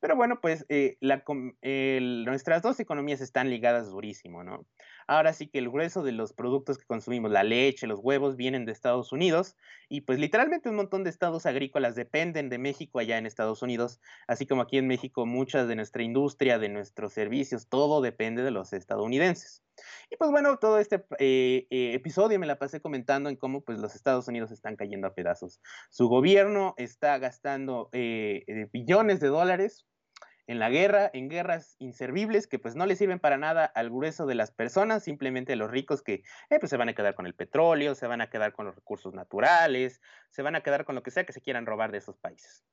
Pero bueno, pues eh, nuestras dos economías están ligadas durísimo, ¿no? Ahora sí que el grueso de los productos que consumimos, la leche, los huevos, vienen de Estados Unidos y pues literalmente un montón de estados agrícolas dependen de México allá en Estados Unidos, así como aquí en México muchas de nuestra industria, de nuestros servicios, todo depende de los estadounidenses. Y pues bueno, todo este eh, eh, episodio me la pasé comentando en cómo pues los Estados Unidos están cayendo a pedazos. Su gobierno está gastando billones de dólares en la guerra, en guerras inservibles que pues no le sirven para nada al grueso de las personas, simplemente los ricos que eh, pues se van a quedar con el petróleo, se van a quedar con los recursos naturales, se van a quedar con lo que sea que se quieran robar de esos países.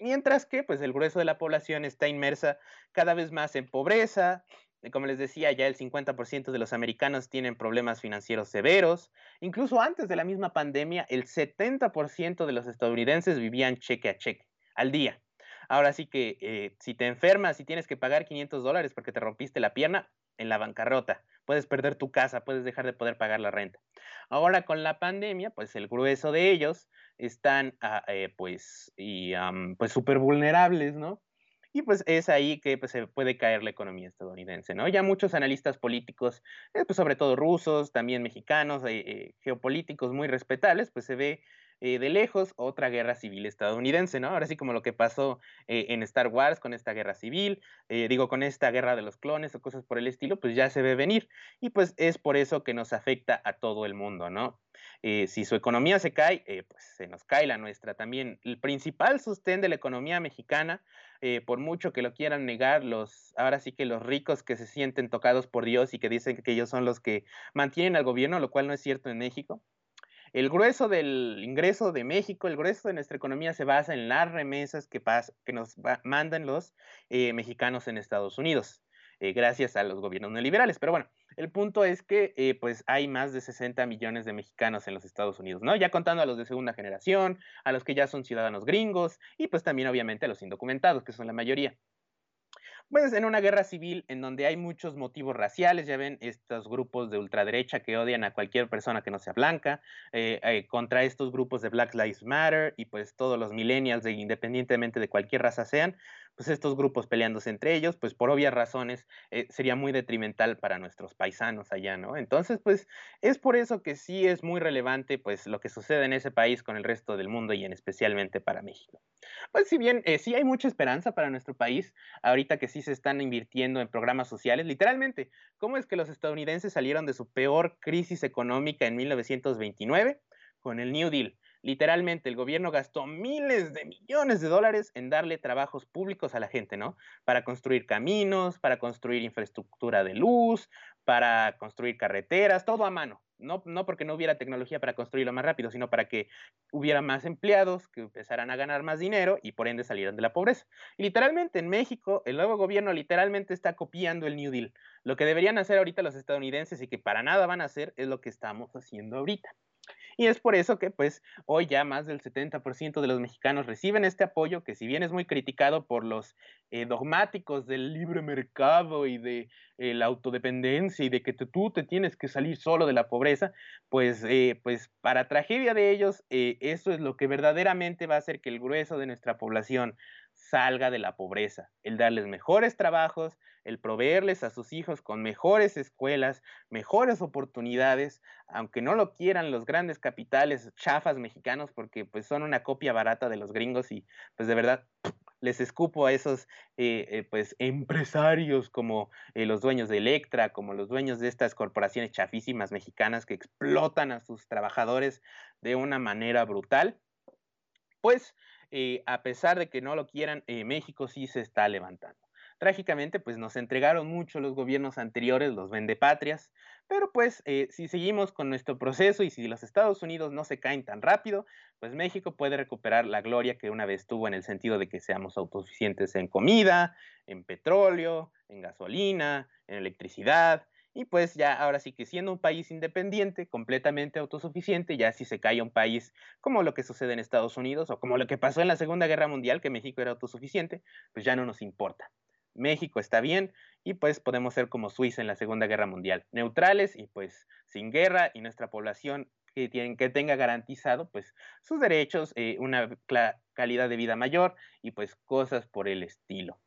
Mientras que pues el grueso de la población está inmersa cada vez más en pobreza, como les decía, ya el 50% de los americanos tienen problemas financieros severos. Incluso antes de la misma pandemia, el 70% de los estadounidenses vivían cheque a cheque al día. Ahora sí que eh, si te enfermas y tienes que pagar 500 dólares porque te rompiste la pierna, en la bancarrota, puedes perder tu casa, puedes dejar de poder pagar la renta. Ahora con la pandemia, pues el grueso de ellos están ah, eh, pues, y, pues súper vulnerables, ¿no? Y pues es ahí que pues, se puede caer la economía estadounidense, ¿no? Ya muchos analistas políticos, eh, pues sobre todo rusos, también mexicanos, geopolíticos muy respetables, pues se ve eh, de lejos otra guerra civil estadounidense, ¿no? Ahora sí como lo que pasó eh, en Star Wars con esta guerra civil, eh, digo, con esta guerra de los clones o cosas por el estilo, pues ya se ve venir. Y pues es por eso que nos afecta a todo el mundo, ¿no? si su economía se cae, pues se nos cae la nuestra también. El principal sostén de la economía mexicana, por mucho que lo quieran negar, los, ahora sí que los ricos que se sienten tocados por Dios y que dicen que ellos son los que mantienen al gobierno, lo cual no es cierto en México, el grueso del ingreso de México, el grueso de nuestra economía se basa en las remesas que, nos mandan los eh, mexicanos en Estados Unidos, eh, gracias a los gobiernos neoliberales. Pero bueno, el punto es que eh, pues hay más de 60 millones de mexicanos en los Estados Unidos, ¿no? Ya contando a los de segunda generación, a los que ya son ciudadanos gringos y pues también obviamente a los indocumentados, que son la mayoría. Pues en una guerra civil en donde hay muchos motivos raciales, ya ven estos grupos de ultraderecha que odian a cualquier persona que no sea blanca, eh, eh, contra estos grupos de Black Lives Matter y pues todos los millennials, independientemente de cualquier raza sean, pues estos grupos peleándose entre ellos, pues por obvias razones eh, sería muy detrimental para nuestros paisanos allá, ¿no? Entonces, pues es por eso que sí es muy relevante pues lo que sucede en ese país con el resto del mundo y en especialmente para México. Pues si bien eh, sí hay mucha esperanza para nuestro país, ahorita que sí se están invirtiendo en programas sociales, literalmente, ¿cómo es que los estadounidenses salieron de su peor crisis económica en 1929? Con el New Deal literalmente el gobierno gastó miles de millones de dólares en darle trabajos públicos a la gente, ¿no? Para construir caminos, para construir infraestructura de luz, para construir carreteras, todo a mano. No, no porque no hubiera tecnología para construirlo más rápido, sino para que hubiera más empleados que empezaran a ganar más dinero y por ende salieran de la pobreza. Literalmente en México, el nuevo gobierno literalmente está copiando el New Deal. Lo que deberían hacer ahorita los estadounidenses y que para nada van a hacer es lo que estamos haciendo ahorita. Y es por eso que pues hoy ya más del 70% de los mexicanos reciben este apoyo, que si bien es muy criticado por los eh, dogmáticos del libre mercado y de eh, la autodependencia y de que tú te tienes que salir solo de la pobreza, pues, eh, pues para tragedia de ellos, eso es lo que verdaderamente va a hacer que el grueso de nuestra población salga de la pobreza, el darles mejores trabajos, el proveerles a sus hijos con mejores escuelas, mejores oportunidades, aunque no lo quieran los grandes capitales chafas mexicanos porque pues son una copia barata de los gringos y pues de verdad les escupo a esos eh, eh, pues empresarios como eh, los dueños de Electra, como los dueños de estas corporaciones chafísimas mexicanas que explotan a sus trabajadores de una manera brutal. Pues a pesar de que no lo quieran, México sí se está levantando. Trágicamente, pues nos entregaron mucho los gobiernos anteriores, los vendepatrias, pero pues eh, si seguimos con nuestro proceso y si los Estados Unidos no se caen tan rápido, pues México puede recuperar la gloria que una vez tuvo en el sentido de que seamos autosuficientes en comida, en petróleo, en gasolina, en electricidad, y pues ya ahora sí que siendo un país independiente, completamente autosuficiente, ya si se cae un país como lo que sucede en Estados Unidos o como lo que pasó en la Segunda Guerra Mundial, que México era autosuficiente, pues ya no nos importa. México está bien y pues podemos ser como Suiza en la Segunda Guerra Mundial, neutrales y pues sin guerra y nuestra población que, tienen, que tenga garantizado pues sus derechos, eh, una calidad de vida mayor y pues cosas por el estilo.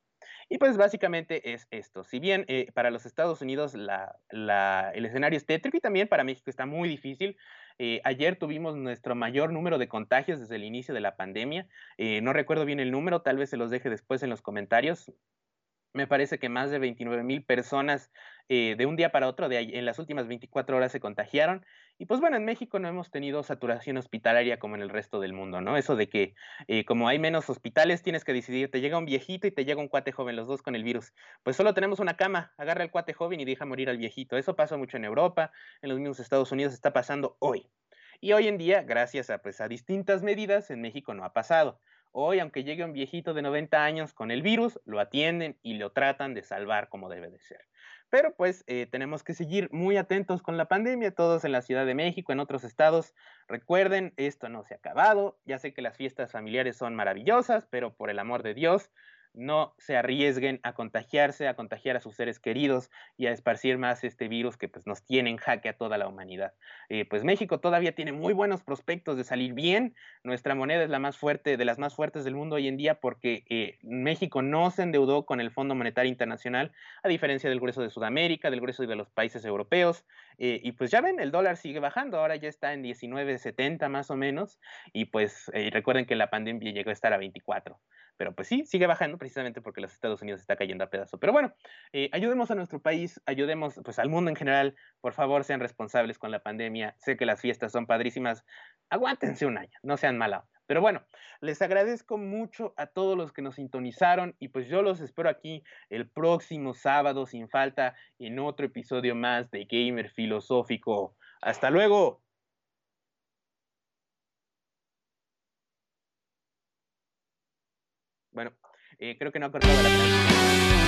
Y pues básicamente es esto. Si bien eh, para los Estados Unidos el escenario es tétrico y también para México está muy difícil, eh, ayer tuvimos nuestro mayor número de contagios desde el inicio de la pandemia. no recuerdo bien el número, tal vez se los deje después en los comentarios me parece que más de 29 mil personas eh, de un día para otro, de en las últimas 24 horas se contagiaron. Y pues bueno, en México no hemos tenido saturación hospitalaria como en el resto del mundo, ¿no? Eso de que eh, como hay menos hospitales, tienes que decidir, te llega un viejito y te llega un cuate joven, los dos con el virus. Pues solo tenemos una cama, agarra el cuate joven y deja morir al viejito. Eso pasa mucho en Europa, en los mismos Estados Unidos está pasando hoy. Y hoy en día, gracias a, pues, a distintas medidas, en México no ha pasado. Hoy, aunque llegue un viejito de 90 años con el virus, lo atienden y lo tratan de salvar como debe de ser. Pero pues eh, tenemos que seguir muy atentos con la pandemia, todos en la Ciudad de México, en otros estados. Recuerden, esto no se ha acabado. Ya sé que las fiestas familiares son maravillosas, pero por el amor de Dios, no se arriesguen a contagiarse, a contagiar a sus seres queridos y a esparcir más este virus que pues nos tiene en jaque a toda la humanidad. Eh, pues México todavía tiene muy buenos prospectos de salir bien. Nuestra moneda es la más fuerte, de las más fuertes del mundo hoy en día porque eh, México no se endeudó con el Fondo Monetario Internacional, a diferencia del grueso de Sudamérica, del grueso de los países europeos. Eh, y pues ya ven, el dólar sigue bajando, ahora ya está en 19.70 más o menos. Y pues recuerden que la pandemia llegó a estar a 24 pero pues sí, sigue bajando precisamente porque los Estados Unidos está cayendo a pedazo. Pero bueno, eh, ayudemos a nuestro país, ayudemos pues al mundo en general, por favor sean responsables con la pandemia, sé que las fiestas son padrísimas, aguántense un año, no sean mala. Pero bueno, les agradezco mucho a todos los que nos sintonizaron y pues yo los espero aquí el próximo sábado sin falta en otro episodio más de Gamer Filosófico. Hasta luego. Bueno, eh, creo que no ha cortado la